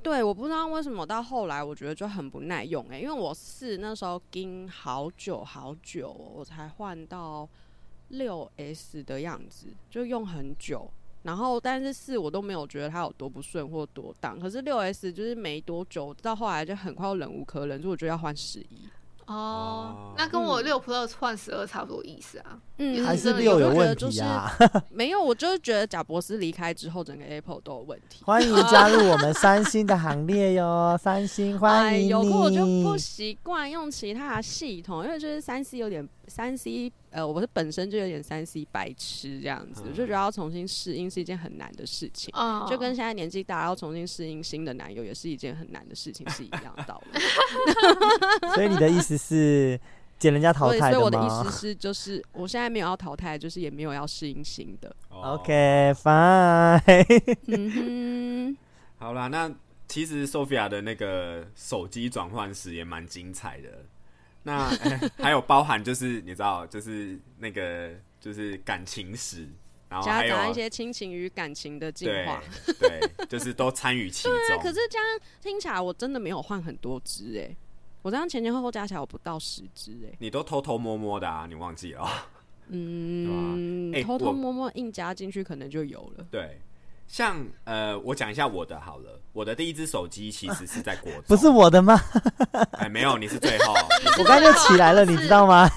对，我不知道为什么到后来我觉得就很不耐用哎、因为我是那时候盯好久好久哦、我才换到六 S 的样子，就用很久。然后，但是四我都没有觉得它有多不顺或多挡，可是六 S 就是没多久，到后来就很快又忍无可忍，所以我觉得要换十一。哦，那跟我六 Plus 换十二差不多意思啊。嗯还是六有我就觉得问就是题啊！没有，我就是觉得贾博士离开之后，整个 Apple 都有问题。欢迎加入我们三星的行列哟，三星欢迎哎有空我就不。习惯用其他的系统，因为就是三 C 有点三 C，呃，我是本身就有点三 C 白痴这样子，嗯我就觉得要重新适应是一件很难的事情。嗯，就跟现在年纪大要重新适应新的男友，也是一件很难的事情，是一样的道理。所以你的意思是捡人家淘汰所以我的意思是，就是我现在没有要淘汰，就是也没有要适应新的。哦？OK，fine。嗯好啦，那其实 Sophia 的那个手机转换史也蛮精彩的。那、哎还有包含就是你知道，就是那个就是感情史，然哼，后还有夹杂一些亲情与感情的进对化。对，就是都参与其中。对啊，可是这样听起来，我真的没有换很多只哎、我这样前前后后加起来，我不到十只哎。你都偷偷摸摸的啊，你忘记了哦？嗯，偷偷摸摸硬加进去，可能就有了。对，像呃，我讲一下我的好了。我的第一只手机其实是在国中，不是我的吗？哎，没有，你是最后。我刚才就起来了，你知道吗？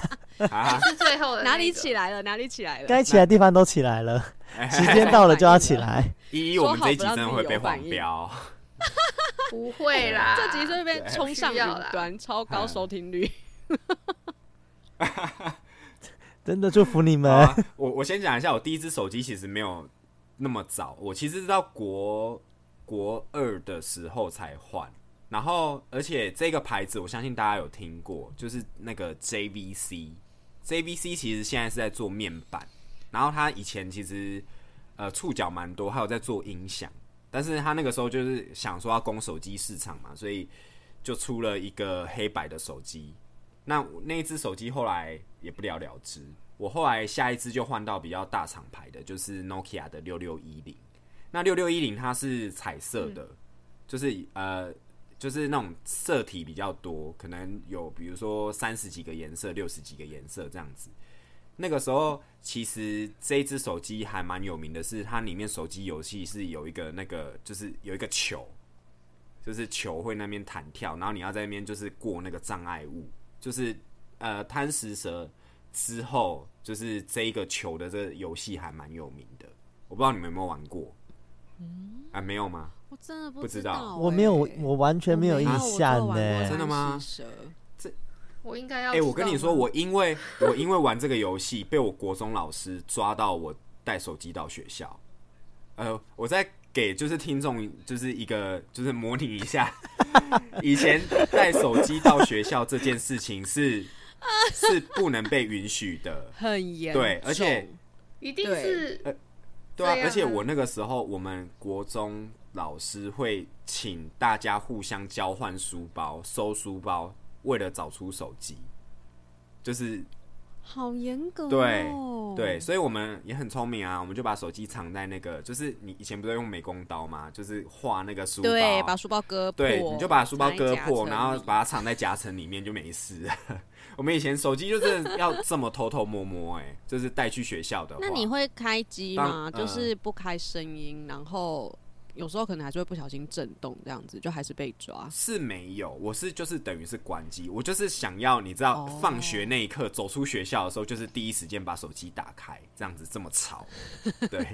啊，是最后的哪里起来了？哪里起来了？该起来的地方都起来了，时间到了就要起来。依依，我们这一集真的会被黄标。不会啦，这集是被冲上云端，超高收听率。真的祝福你们。啊、我我先讲一下，我第一只手机其实没有那么早，我其实是到国国二的时候才换。然后，而且这个牌子我相信大家有听过，就是那个 JVC。JVC 其实现在是在做面板，然后他以前其实呃触角蛮多，还有在做音响。但是他那个时候就是想说要攻手机市场嘛，所以就出了一个黑白的手机。那那一只手机后来也不了了之。我后来下一支就换到比较大厂牌的，就是 Nokia 的六六一零。那六六一零它是彩色的，就是呃，就是那种色体比较多，可能有比如说三十几个颜色、六十几个颜色这样子。那个时候其实这一只手机还蛮有名的是，它里面手机游戏是有一个那个，就是有一个球，就是球会那边弹跳，然后你要在那边就是过那个障碍物。就是呃贪食蛇之后，就是这一个球的这个游戏还蛮有名的，我不知道你们有没有玩过？嗯，啊没有吗？我真的不知道道，我没有，我完全没有印象呢。呢。真的吗？我应该要。哎，我跟你说，我因为 我因为玩这个游戏，被我国中老师抓到我带手机到学校。呃，我在给就是听众就是一个就是模拟一下，以前带手机到学校这件事情是 是不能被允许的，很严对，而且一定是呃对啊，而且我那个时候我们国中老师会请大家互相交换书包、收书包，为了找出手机，就是好严格、对哦，对，所以我们也很聪明啊，我们就把手机藏在那个，就是你以前不是用美工刀嘛，就是画那个书包，对，把书包割破，对，你就把书包割破，然后把它藏在夹层里面就没事。我们以前手机就是要这么偷偷摸摸、欸，哎，就是带去学校的。那你会开机吗？当就是不开声音，然后有时候可能还是会不小心震动，这样子就还是被抓。是没有，我是就是等于是关机，我就是想要你知道，哦放学那一刻走出学校的时候，就是第一时间把手机打开，这样子这么吵，对，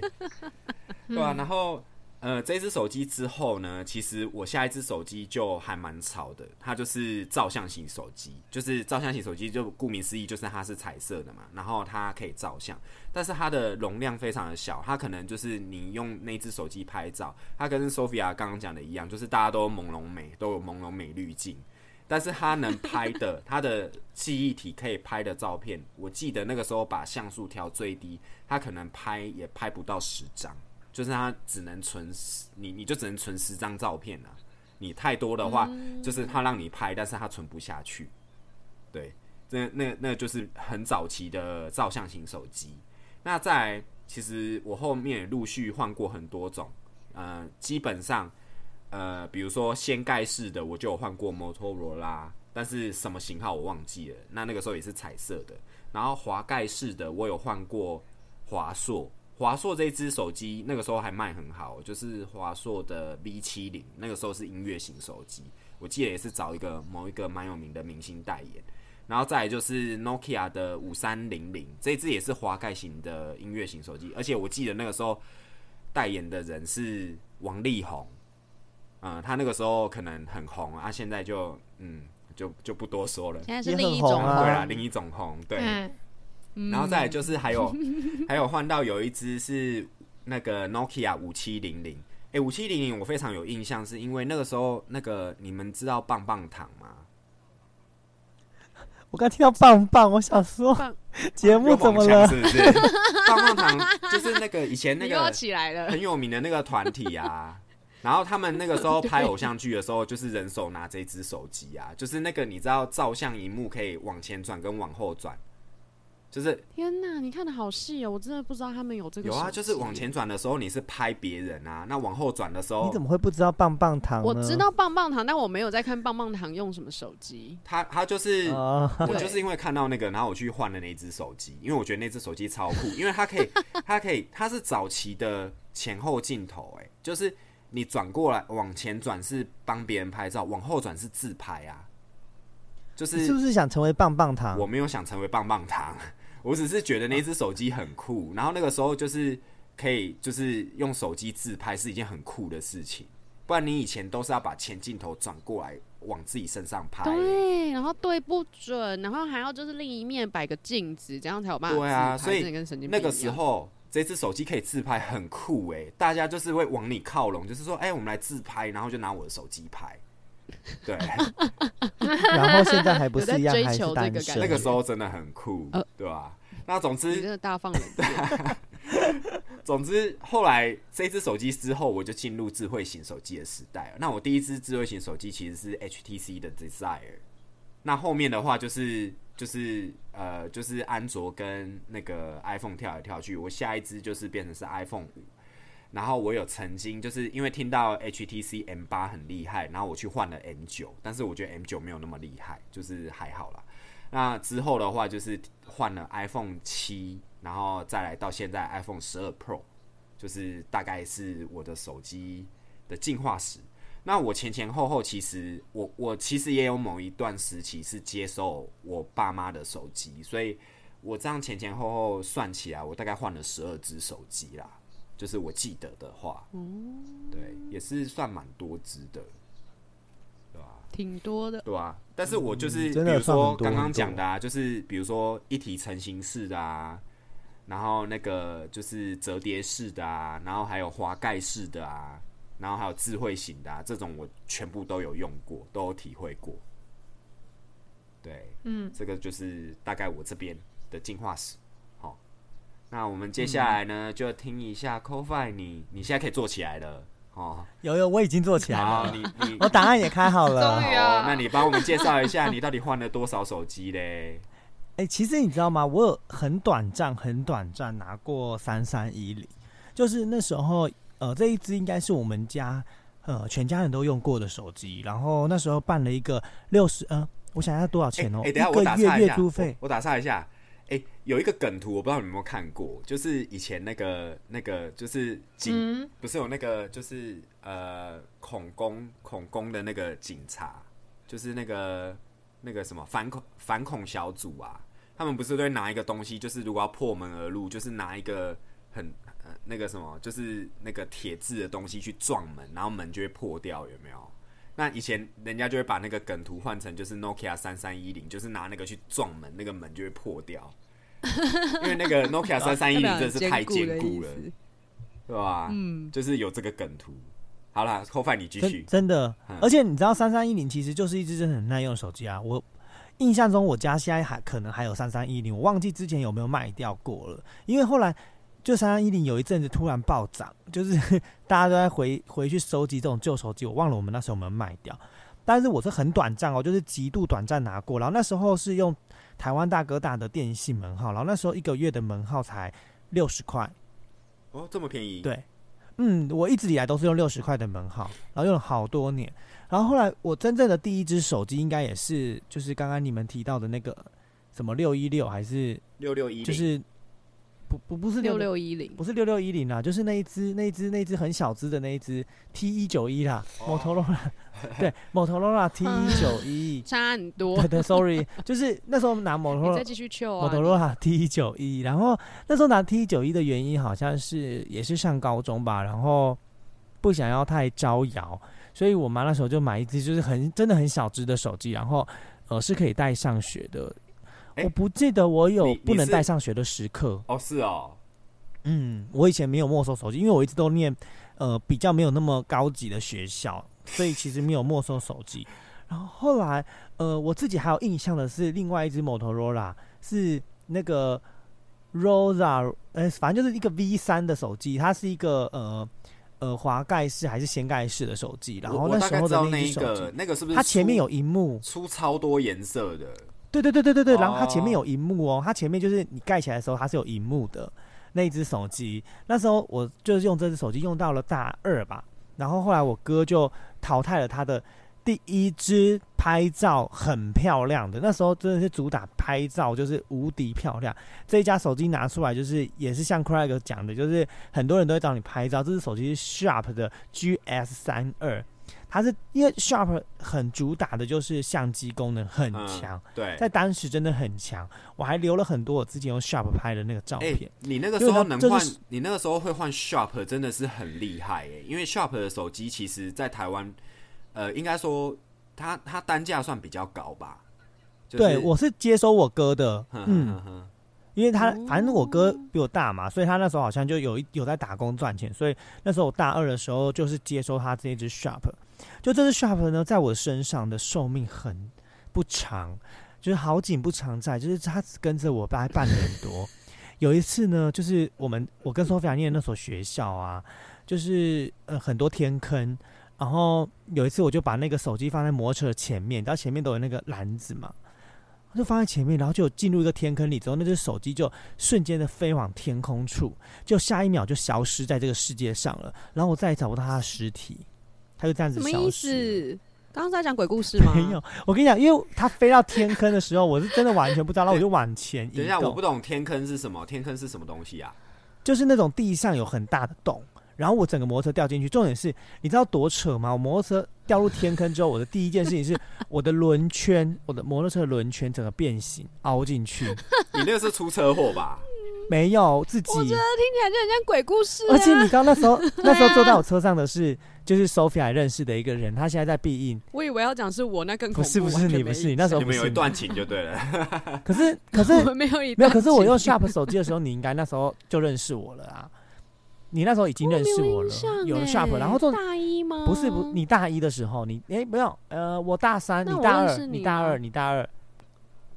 对啊。然后呃，这只手机之后呢，其实我下一只手机就还蛮潮的，它就是照相型手机，就是照相型手机就顾名思义就是它是彩色的嘛，然后它可以照相，但是它的容量非常的小，它可能就是你用那只手机拍照，它跟 Sophia 刚刚讲的一样，就是大家都朦胧美，都有朦胧美滤镜，但是它能拍的，它的记忆体可以拍的照片，我记得那个时候把像素调最低，它可能拍也拍不到十张，就是它只能存十，你你就只能存十张照片啊，你太多的话，就是它让你拍，但是它存不下去，对，那那那就是很早期的照相型手机。那在，其实我后面也陆续换过很多种，呃，基本上，呃，比如说掀盖式的，我就有换过摩托罗拉，但是什么型号我忘记了。那那个时候也是彩色的。然后滑盖式的，我有换过华硕。华硕这支手机那个时候还卖很好，就是华硕的 V 七零，那个时候是音乐型手机，我记得也是找一个某一个蛮有名的明星代言。然后再来就是 Nokia 的五三零零，这支也是滑盖型的音乐型手机，而且我记得那个时候代言的人是王力宏，嗯、他那个时候可能很红啊，现在就嗯就就不多说了。现在是另一种很红啊对啦，另一种红，对。嗯，然后再来就是还有 还有换到有一只是那个 Nokia 五七零零，哎，五七零零我非常有印象，是因为那个时候那个你们知道棒棒糖吗？我刚听到棒棒，我想说节目怎么了？是不是？棒棒糖就是那个以前那个起来了很，有名的那个团体啊。然后他们那个时候拍偶像剧的时候，就是人手拿这只手机啊，就是那个你知道照相荧幕可以往前转跟往后转，就是天哪，你看的好细哦，我真的不知道他们有这个。有啊，就是往。前转的时候你是拍别人啊，那往后转的时候你怎么会不知道棒棒糖？我知道棒棒糖，但我没有在看棒棒糖用什么手机。他他就是、哦，我就是因为看到那个，然后我去换了那只手机，因为我觉得那只手机超酷，因为它可以，它可以，它是早期的前后镜头，哎，就是你转过来往前转是帮别人拍照，往后转是自拍啊。就是你是不是想成为棒棒糖？我没有想成为棒棒糖，我只是觉得那只手机很酷，然后那个时候就是可以就是用手机自拍是一件很酷的事情，不然你以前都是要把前镜头转过来往自己身上拍。对，然后对不准，然后还要就是另一面摆个镜子，这样才有办法对啊，所以跟神经那个时候这只手机可以自拍很酷哎、大家就是会往你靠拢，就是说哎、我们来自拍，然后就拿我的手机拍。对，然后现在还不是一样，还是追求这个感单身。那个时候真的很酷，呃对吧、那总之你真的大放冷箭，总之，后来这只手机之后，我就进入智慧型手机的时代了。那我第一只智慧型手机其实是 HTC 的 Desire，那后面的话就是就是呃就是安卓跟那个 iPhone 跳来跳去，我下一只就是变成是 iPhone 五。然后我有曾经就是因为听到 HTC M 八很厉害，然后我去换了 M 九，但是我觉得 M 九没有那么厉害，就是还好啦。那之后的话就是换了 iPhone 七，然后再来到现在 iPhone 十二 Pro，就是大概是我的手机的进化史。那我前前后后其实我我其实也有某一段时期是接受我爸妈的手机，所以我这样前前后后算起来，我大概换了十二只手机啦。就是我记得的话，对，也是算蛮多只的，对吧、挺多的。对啊，但是我就是、嗯比如说刚刚讲的啊，就是比如说一体成型式的啊，然后那个就是折叠式的啊，然后还有滑盖式的啊，然后还有智慧型的啊，这种我全部都有用过，都有体会过。对，嗯，这个就是大概我这边的进化史。好，那我们接下来呢，就听一下 CoFi，你你现在可以做起来了哦。有有，我已经做起来好，了，你你我档案也开好了。终于啊哦，那你帮我们介绍一下，你到底换了多少手机嘞？哎、其实你知道吗？我有很短暂、很短暂拿过三三一零，就是那时候，呃，这一支应该是我们家呃全家人都用过的手机。然后那时候办了一个六十，呃，我想要多少钱哦？哎、等一下我打岔一下，月租费我，我打岔一下。哎、有一个梗图，我不知道你有没有看过，就是以前那个那个就是警，嗯，不是有那个就是呃恐攻恐攻的那个警察，就是那个那个什么反恐反恐小组啊，他们不是都会拿一个东西，就是如果要破门而入，就是拿一个很呃那个什么，就是那个铁质的东西去撞门，然后门就会破掉，有没有？那以前人家就会把那个梗图换成就是 Nokia 三三一零，就是拿那个去撞门，那个门就会破掉。因为那个 Nokia 三三一零真的是太坚固了，对吧？嗯，就是有这个梗图。好啦，后饭你继真续。真的嗯。而且你知道三三一零其实就是一支真的很耐用的手机啊。我印象中我家现在还可能还有三三一零，我忘记之前有没有卖掉过了。因为后来就三三一零有一阵子突然暴涨，就是大家都在回回去收集这种旧手机，我忘了我们那时候有没有卖掉。但是我是很短暂哦，就是极度短暂拿过。然后那时候是用台湾大哥大的电信门号，然后那时候一个月的门号才六十块。哦，这么便宜？对嗯，我一直以来都是用六十块的门号，然后用了好多年。然后后来我真正的第一只手机应该也是就是刚刚你们提到的那个什么六一六还是六六一，就是不不不是六六六一零，不是六六一零啦，就是那一只那一只那一只很小只的那一只 T 一九一啦，哦摩托罗拉对摩托罗拉 T 一九一，差很多对。对，sorry，就是那时候拿摩托罗你再继续 Q 啊摩托！罗拉 T 一九一，然后那时候拿 T 一九一的原因好像是也是上高中吧，然后不想要太招摇，所以我妈那时候就买一只就是很真的很小只的手机，然后呃是可以带上学的。哎我不记得我有不能带上学的时刻。哦，是哦，嗯，我以前没有没收手机，因为我一直都念呃比较没有那么高级的学校，所以其实没有没收手机。然后后来呃我自己还有印象的是另外一只 Motorola 是那个 Rosa，呃反正就是一个 V 三的手机，它是一个呃呃滑盖式还是掀盖式的手机。然后那时候的那一个，那个是不是它前面有荧幕，出超多颜色的？对对对对对对，然后它前面哦有荧幕哦，它前面就是你盖起来的时候它是有荧幕的那一只手机。那时候我就是用这只手机用到了大二吧，然后后来我哥就淘汰了他的第一只拍照很漂亮的，那时候真的是主打拍照就是无敌漂亮。这一家手机拿出来就是也是像 Craig 讲的，就是很多人都会找你拍照。这只手机是 Sharp 的 GS 三二。它是因为 Sharp 很主打的就是相机功能很嗯强，对，在当时真的很强。我还留了很多我之前用 Sharp 拍的那个照哎、片。你那个时候能换你那个时候会换 Sharp 真的是很厉害哎，因为 Sharp 的手机其实在台湾，呃，应该说它它单价算比较高吧。就是、对，我是接收我哥的，因为他哦反正我哥比我大嘛，所以他那时候好像就有一有在打工赚钱，所以那时候我大二的时候就是接收他这一只 Sharp，就这只 Sharp 呢，在我身上的寿命很不长，就是好景不常在，就是他只跟着我大概半年多。有一次呢，就是我们我跟 Sophia 念的那所学校啊，就是呃很多天坑，然后有一次我就把那个手机放在摩托车前面，你知道前面都有那个篮子嘛，我就放在前面，然后就进入一个天坑里之后，那只手机就瞬间的飞往天空处，就下一秒就消失在这个世界上了。然后我再也找不到他的尸体，他就这样子什么意消失？刚刚在讲鬼故事吗？没有，我跟你讲，因为他飞到天坑的时候，我是真的完全不知道，然后我就往前移等一下，我不，懂天坑是什么？天坑是什么东西啊？就是那种地上有很大的洞，然后我整个摩托车掉进去。重点是，你知道多扯吗？我摩托车掉入天坑之后，我的第一件事情是 我的轮圈，我的摩托车的轮圈整个变形凹进去，你那个是出车祸吧？没有自己。我觉得听起来就很像鬼故事、啊。而且你知道那时候 那时候坐在我车上的是就是 Sophia 认识的一个人，他现在在必应。我以为要讲是我，那更恐怖。不是不是你不是你那时候你们有一段情就对了。可是可是 我们没有一没有，可是我用 Sharp 手机的时候，你应该那时候就认识我了啊。你那时候已经认识我了，有了 Sharp，然后就大一吗？不是不，你大一的时候，你哎、没有，呃，我大三，你大二，你大二，你大二，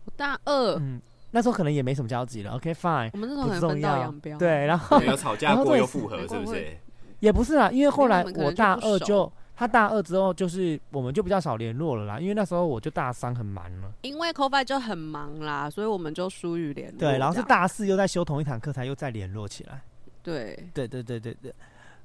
我大二，嗯，那时候可能也没什么交集了。OK，fine，、我们那时候不重要扬镳。，对，然后有吵架过又复合，是不是？也不是啦，因为后来我大二就他大二之后，就是我们就比较少联络了啦，因为那时候我就大三很忙了，因为 c o f i 就很忙啦，所以我们就疏于联络。对，然后是大四又在修同一堂课，才又再联络起来。对，对对对对对。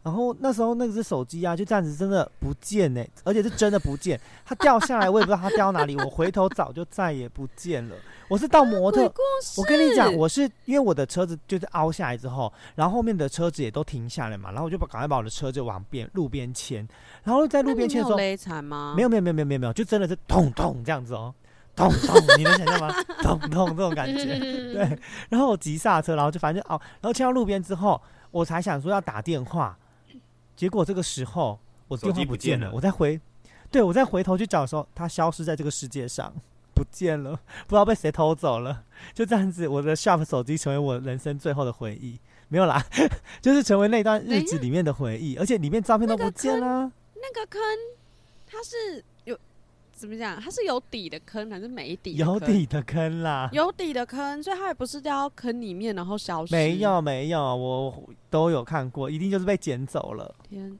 然后那时候那只手机啊，就这样子真的不见呢、而且是真的不见，它掉下来，我也不知道它掉哪里，我回头找就再也不见了。我是到摩托鬼故事。我跟你讲，我是因为我的车子就是凹下来之后，然后后面的车子也都停下来嘛，然后我就把赶快把我的车就往边路边牵，然后在路边牵的时候？没有没有没有没有没有没有，就真的是咚咚这样子哦，咚咚，你能想象吗？咚咚这种感觉，对。然后我急刹车，然后就反正哦，然后切到路边之后，我才想说要打电话，结果这个时候我电手机话不见了，我再回，对我再回头去找的时候，它消失在这个世界上。不见了，不知道被谁偷走了。就这样子，我的 Sharp 手机成为我人生最后的回忆。没有啦，就是成为那段日子里面的回忆，而且里面照片都不见了。那个坑，它是有怎么讲？它是有底的坑还是没底？有底的坑啦，有底的坑，所以它也不是掉到坑里面然后消失。没有没有，我都有看过，一定就是被捡走了。天，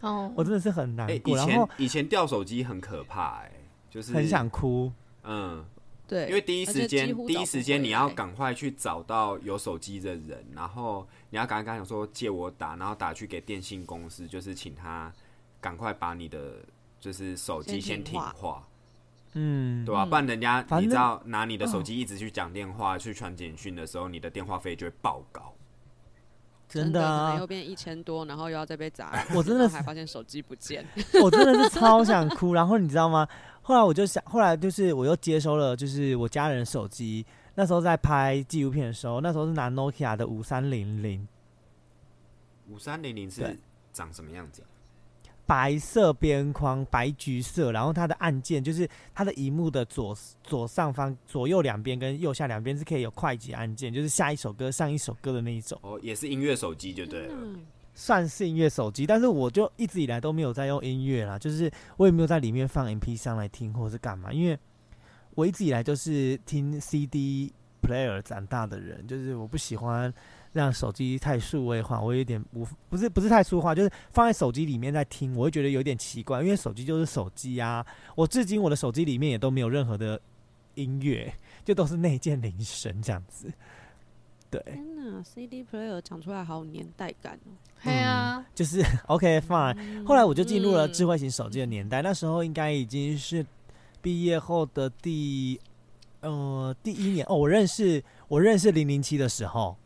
哦，我真的是很难过，然前以前掉手机很可怕、哎，就是很想哭。嗯，对，因为第一时间第一时间你要赶快去找到有手机的人，然后你要赶快跟他讲说借我打，然后打去给电信公司，就是请他赶快把你的就是手机先先停停话话，嗯，对吧、嗯不然人家你知道拿你的手机一直去讲电话、去传简讯的时候，你的电话费就会爆高。真的可能啊又，变一千多，然后又要再被砸，我真的还发现手机不见。我真的是超想哭。然后你知道吗？后来我就想，后来就是我又接收了，就是我家人的手机。那时候在拍纪录片的时候，那时候是拿 Nokia 的五三零零，五三零零是对长什么样子啊？白色边框，白橘色，然后它的按键就是它的荧幕的左左上方、左右两边跟右下两边是可以有快捷按键，就是下一首歌、上一首歌的那一种，哦，也是音乐手机就对了。嗯算是音乐手机。但是我就一直以来都没有在用音乐啦，就是我也没有在里面放 MP 三来听或是干嘛，因为我一直以来就是听 CD player 长大的人，就是我不喜欢让手机太数位化，我有点不不是不是太数化，就是放在手机里面在听，我会觉得有点奇怪，因为手机就是手机啊，我至今我的手机里面也都没有任何的音乐，就都是内建铃声这样子。对，天哪，CD player 讲出来好有年代感哦。对啊，就是 OK fine。后来我就进入了嗯智慧型手机的年代，那时候应该已经是毕业后的第呃第一年哦。我认识我认识零零七的时候，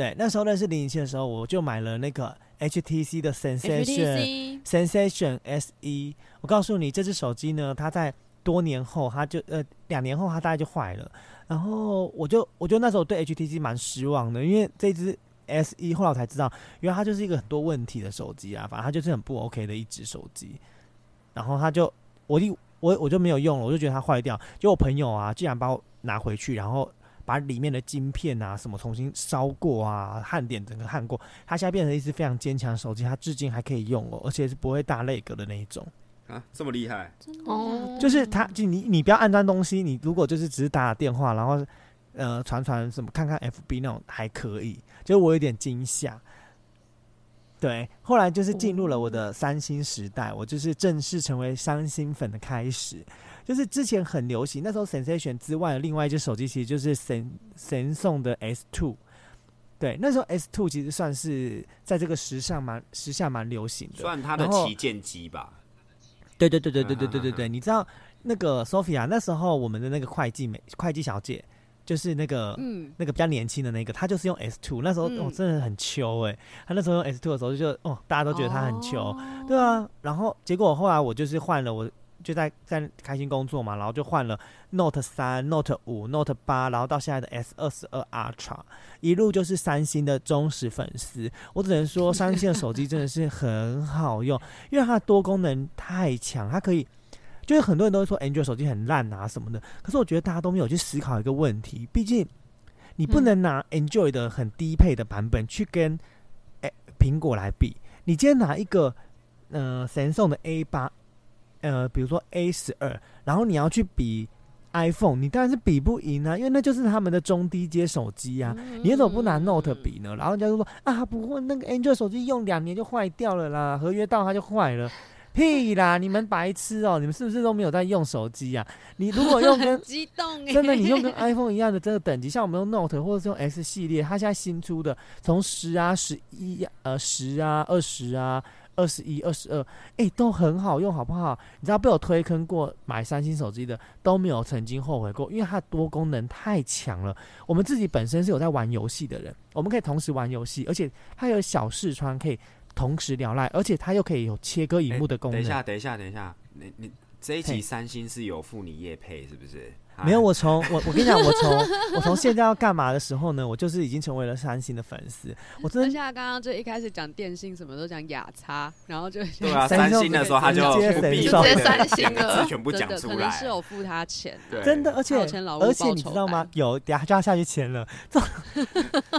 对，那时候认识零零七的时候，我就买了那个 HTC 的 Sensation Sensation S 一。我告诉你，这只手机呢，它在多年后，它就呃两年后，它大概就坏了。然后我就我就那时候对 HTC 蛮失望的，因为这只 S 一后来我才知道，原来它就是一个很多问题的手机啊，反正它就是很不 OK 的一只手机。然后它就我一我我就没有用了，我就觉得它坏掉。就我朋友啊，竟然把我拿回去，然后把里面的晶片啊什么重新烧过啊，焊点整个焊过，它现在变成一只非常坚强的手机，它至今还可以用哦，而且是不会大泪格的那一种。啊，这么厉害，哦就是它，就你你不要安装东西，你如果就是只是打打电话，然后呃传传什么看看 FB 那种还可以，就我有点惊吓。对，后来就是进入了我的三星时代，我就是正式成为三星粉的开始。就是之前很流行，那时候 Sensation 之外的另外一只手机其实就是神神送的 S Two。对，那时候 S Two 其实算是在这个时尚蛮时下蛮流行的。算它的旗舰机吧。对对对对对对对对对，你知道那个 Sophia 那时候我们的那个会计美会计小姐，就是那个、嗯，那个比较年轻的那个，她就是用 S two，那时候、嗯哦真的很秋哎、她那时候用 S two 的时候就哦大家都觉得她很秋，哦对啊，然后结果后来我就是换了，我就在在开心工作嘛，然后就换了 Note 三、Note 五、Note 八，然后到现在的 S 二十二 Ultra，一路就是三星的忠实粉丝。我只能说，三星的手机真的是很好用，因为它的多功能太强，它可以。就是很多人都会说 Android 手机很烂啊什么的，可是我觉得大家都没有去思考一个问题，毕竟你不能拿 Android 的很低配的版本去跟诶苹果来比。你今天拿一个呃 Samsung 的 A 八，呃，比如说 A 十二，然后你要去比 iPhone，你当然是比不赢啊，因为那就是他们的中低阶手机啊。嗯你怎么不拿 Note 比呢？然后人家就说啊，不过那个 Android 手机用两年就坏掉了啦，合约到它就坏了。屁啦！你们白痴哦、你们是不是都没有在用手机啊？你如果用跟 激动哎，真的，你用跟 iPhone 一样的这个等级，像我们用 Note 或者是用 S 系列，它现在新出的，从十啊、十一呃、十啊、二十啊、二十一、二十二，哎，都很好用，好不好？你知道被我推坑过买三星手机的都没有曾经后悔过，因为它多功能太强了。我们自己本身是有在玩游戏的人，我们可以同时玩游戏，而且它有小视窗可以同时聊赖，而且它又可以有切割荧幕的功能。等一下，等一下，等一下，你你这一集三星是有付你业配是不是？没有，我从我我跟你讲，我从我从现在要干嘛的时候呢，我就是已经成为了三星的粉丝。我真的而且刚刚就一开始讲电信什么都讲雅叉，然后就对啊，三星的时候他就直接不必神送把直接三星两个了字全部真的讲出来是。有付他钱，真的，而且而且你知道吗？有，等下就要下去签了。重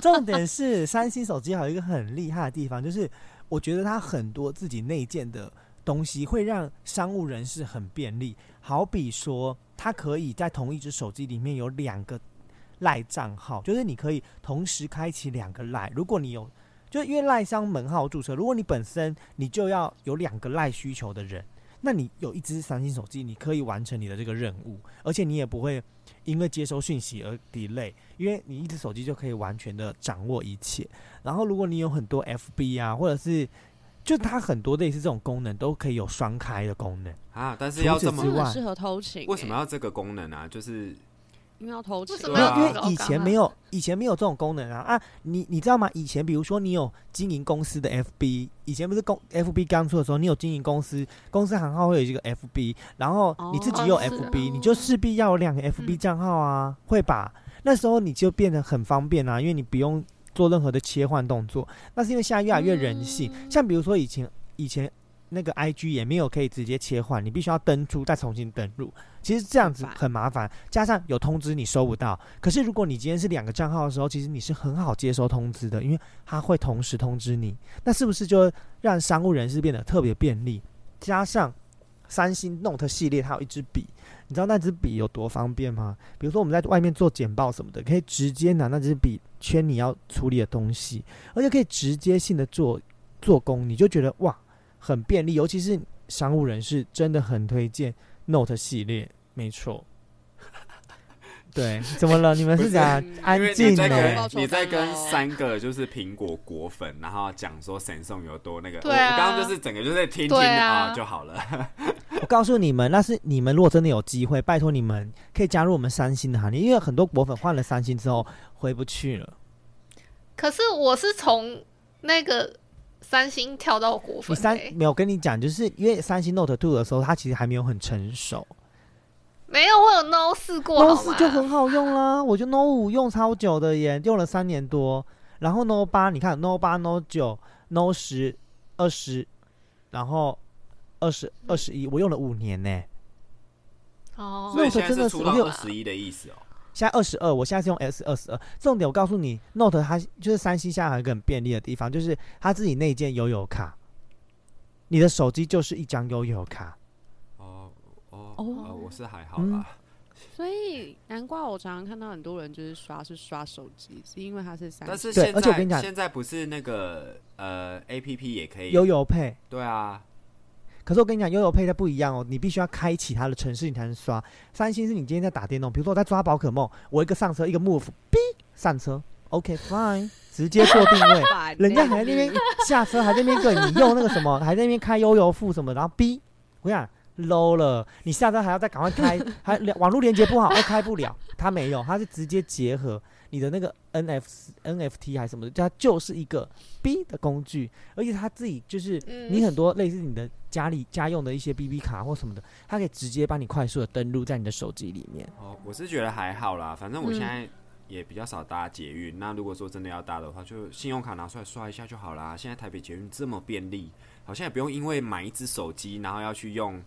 重点是三星手机还有一个很厉害的地方，就是我觉得它很多自己内建的东西会让商务人士很便利。好比说，它可以在同一只手机里面有两个赖账号，就是你可以同时开启两个赖。如果你有，就因为赖商门号注册，如果你本身你就要有两个赖需求的人，那你有一只三星手机，你可以完成你的这个任务，而且你也不会因为接收讯息而 delay，因为你一只手机就可以完全的掌握一切。然后，如果你有很多 FB 啊，或者是就它很多类似这种功能，都可以有双开的功能。啊，但是要这么除此之外很适合偷情欸，为什么要这个功能啊？就是因为要偷情？为什么没有，啊因为以前没有，以前没有这种功能啊啊！你你知道吗？以前比如说你有经营公司的 FB，以前不是公 FB 刚出的时候，你有经营公司，公司行号会有一个 FB，然后你自己有 FB，、你就势必要有两个 FB 嗯账号啊，会吧？那时候你就变得很方便啊，因为你不用做任何的切换动作。那是因为现在越来越人性，嗯像比如说以前以前那个 IG 也没有可以直接切换，你必须要登出再重新登入。其实这样子很麻烦，加上有通知你收不到。可是如果你今天是两个账号的时候，其实你是很好接收通知的，因为它会同时通知你。那是不是就让商务人士变得特别便利？加上三星 Note 系列，它有一支笔，你知道那支笔有多方便吗？比如说我们在外面做简报什么的，可以直接拿那支笔圈你要处理的东西，而且可以直接性的做做工，你就觉得哇很便利。尤其是商务人士，真的很推荐 Note 系列，没错。对，怎么了？你们是是讲安静的你在跟三个就是苹果果粉，然后讲说神送有多那个，对啊我我刚刚就是整个就在听听对啊就好了。我告诉你们，那是你们如果真的有机会，拜托你们可以加入我们三星的行列，因为很多果粉换了三星之后回不去了。可是我是从那个三星跳到果你粉、欸，三没有跟你讲，就是因为三星 Note Two 的时候，它其实还没有很成熟没有，我有 No 四过吗？四就很好用啦。我觉得 Note 五用超久的耶，用了三年多。然后 Note 八，你看 Note 八、Note 九、Note 十、二十，然后二十二十一，我用了五年呢。哦，，Note 真的是二十一的意思哦。现在二十二，我现在是用 S 二十二。重点我告诉你，Note 它就是三星现在还有一个很便利的地方，就是它自己内建悠游卡，你的手机就是一张悠游卡。哦哦哦呃我是还好嗯啦。所以难怪我常常看到很多人就是刷是刷手机，是因为它是三但是对现在而且我跟你讲现在不是那个呃 A P P 也可以悠游配，对啊，可是我跟你讲，悠游配它不一样哦，你必须要开启它的城市，你才能刷。三星是你今天在打电动，比如说我在抓宝可梦，我一个上车，一个 move，哔上车，OK fine，直接做定位。人家欸还在那边下车，还在那边跟你用那个什么，还在那边开悠游付什么，然后哔，我跟你讲 low 了，你下车还要再赶快开，还连网络连接不好，又开不了。它没有，它是直接结合你的那个 NF NFT 还是什么的，它就是一个 B 的工具，而且它自己就是嗯你很多类似你的家里家用的一些 BB 卡或什么的，它可以直接帮你快速的登录在你的手机里面。哦，我是觉得还好啦，反正我嗯现在也比较少搭捷运。那如果说真的要搭的话，就信用卡拿出来刷一下就好啦。现在台北捷运这么便利，好像也不用因为买一只手机，然后要去用，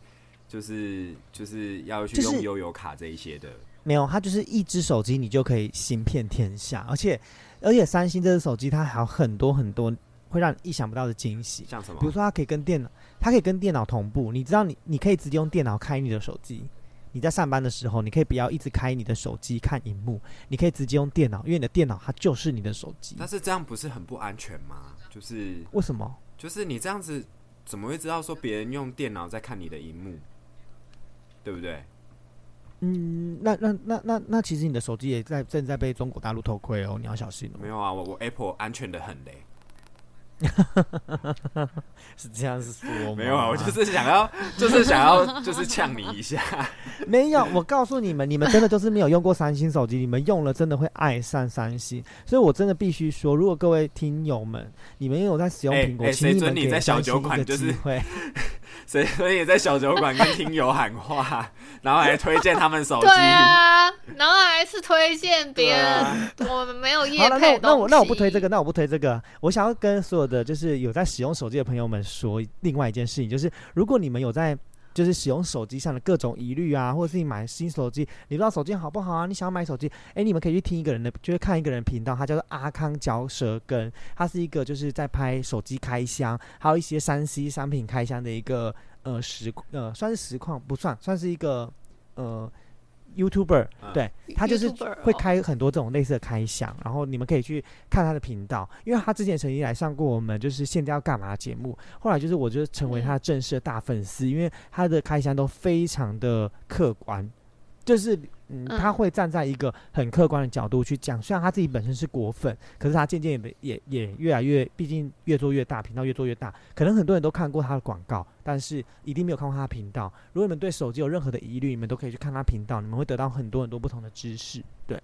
就是就是要去用悠游卡这一些的。没有，它就是一只手机，你就可以行遍天下，而且而且三星这只手机它还有很多很多会让你意想不到的惊喜，像什么？比如说它可以跟电脑，它可以跟电脑同步，你知道你你可以直接用电脑开你的手机。你在上班的时候，你可以不要一直开你的手机看荧幕，你可以直接用电脑，因为你的电脑它就是你的手机。但是这样不是很不安全吗？就是为什么？就是你这样子怎么会知道说别人用电脑在看你的荧幕？对不对？嗯，那那那那那，其实你的手机也在正在被中国大陆偷窥哦，你要小心哦。没有啊，我我 Apple 安全的很嘞。是这样子说吗？没有啊，我就是想要，就是想要，就是呛你一下。没有，我告诉你们，你们真的就是没有用过三星手机，你们用了真的会爱上三星。所以我真的必须说，如果各位听友们，你们有在使用哎苹果，哎请你们给在小酒三星一个馆就是机会。所以所以也在小酒馆跟听友喊话，然后还推荐他们手机。对啊，然后还是推荐别人，啊我们没有好业了，那配我那我那我不推这，个，那我不推这个。我想要跟所有的就是有在使用手机的朋友们说另外一件事情，就是如果你们有在就是使用手机上的各种疑虑啊，或者是你买新手机，你不知道手机好不好啊，你想要买手机，哎，你们可以去听一个人的，就是看一个人频道，他叫做阿康嚼舌根，他是一个就是在拍手机开箱，还有一些三 C 商品开箱的一个呃实呃算是实况不算，算是一个呃 YouTuber，、嗯对他就是会哦。开很多这种类似的开箱，然后你们可以去看他的频道，因为他之前曾经来上过我们就是现在要干嘛的节目，后来就是我就成为他正式的大粉丝，因为他的开箱都非常的客观，就是嗯，嗯他会站在一个很客观的角度去讲，虽然他自己本身是果粉，可是他渐渐也也也越来越，毕竟越做越大，频道越做越大，可能很多人都看过他的广告，但是一定没有看过他的频道。如果你们对手机有任何的疑虑，你们都可以去看他频道，你们会得到很多很多不同的知识。对，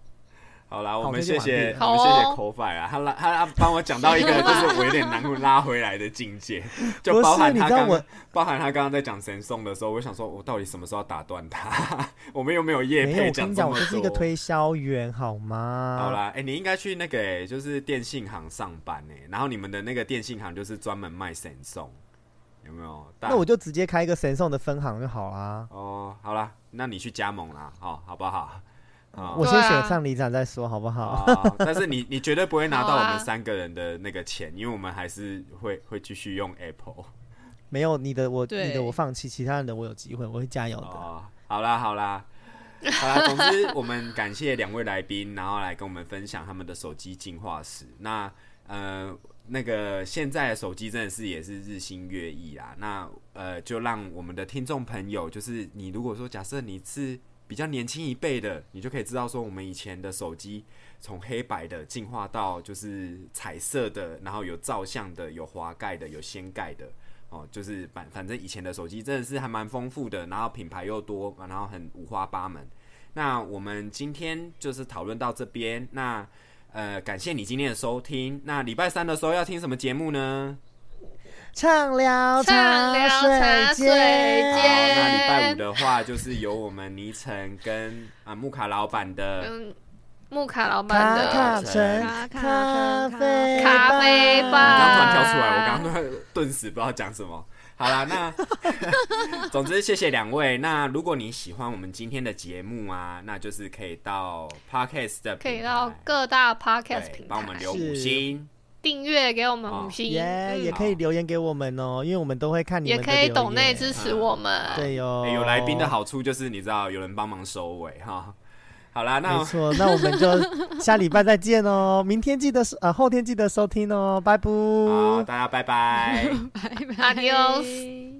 好啦，我好们谢谢我们谢谢好哦 c o f i 啊，他拉他他帮我讲到一个就是我有点难拉回来的境界，就包含他刚包含他刚刚在讲神送的时候，我想说我到底什么时候要打断他？我们又没有叶没有，配我跟你讲，讲这么我就是一个。推销员，好吗？好，啦，哎、你应该去那个、哎，就是电信行上班哎、然后你们的那个电信行就是专门卖神送，有没有？那我就直接开一个神送的分行就好啦。哦，好啦，那你去加盟啦，好，好不好？啊我先选上里长再说，好不好？啊，但是你你绝对不会拿到我们三个人的那个钱，因为我们还是会会继续用 Apple。没有你的我，你的我放弃，其他人的我有机会，我会加油的。哦，好啦好啦，好啦，总之我们感谢两位来宾，然后来跟我们分享他们的手机进化史。那呃，那个现在的手机真的是也是日新月异啦。那呃，就让我们的听众朋友，就是你如果说假设你是比较年轻一辈的，你就可以知道说我们以前的手机从黑白的进化到就是彩色的，然后有照相的，有滑盖的，有掀盖的。哦，就是反反正以前的手机真的是还蛮丰富的，然后品牌又多，然后很五花八门。那我们今天就是讨论到这边，那呃感谢你今天的收听。那礼拜三的时候要听什么节目呢？畅聊畅聊茶水水间。好，那礼拜五的话，就是由我们倪晨跟啊木卡老板的嗯，木卡老板的卡城咖城啡咖啡我吧刚刚突然跳出来，我刚刚突然顿时不知道讲什么。好啦，那 总之谢谢两位。那如果你喜欢我们今天的节目啊，那就是可以到 Podcast 的可以平到台各大 podcast 对平台帮我们留五是星。订阅，给我们哦五星，耶，嗯也可以留言给我们哦，因为我们都会看你也们的留可以懂内支持我们。对哟、欸有来宾的好处就是你知道有人帮忙收尾哈。好啦，那没错，那我们就下礼拜再见哦。明天记得收呃，后天记得收听哦，拜拜。好，大家拜拜。拜拜 Adios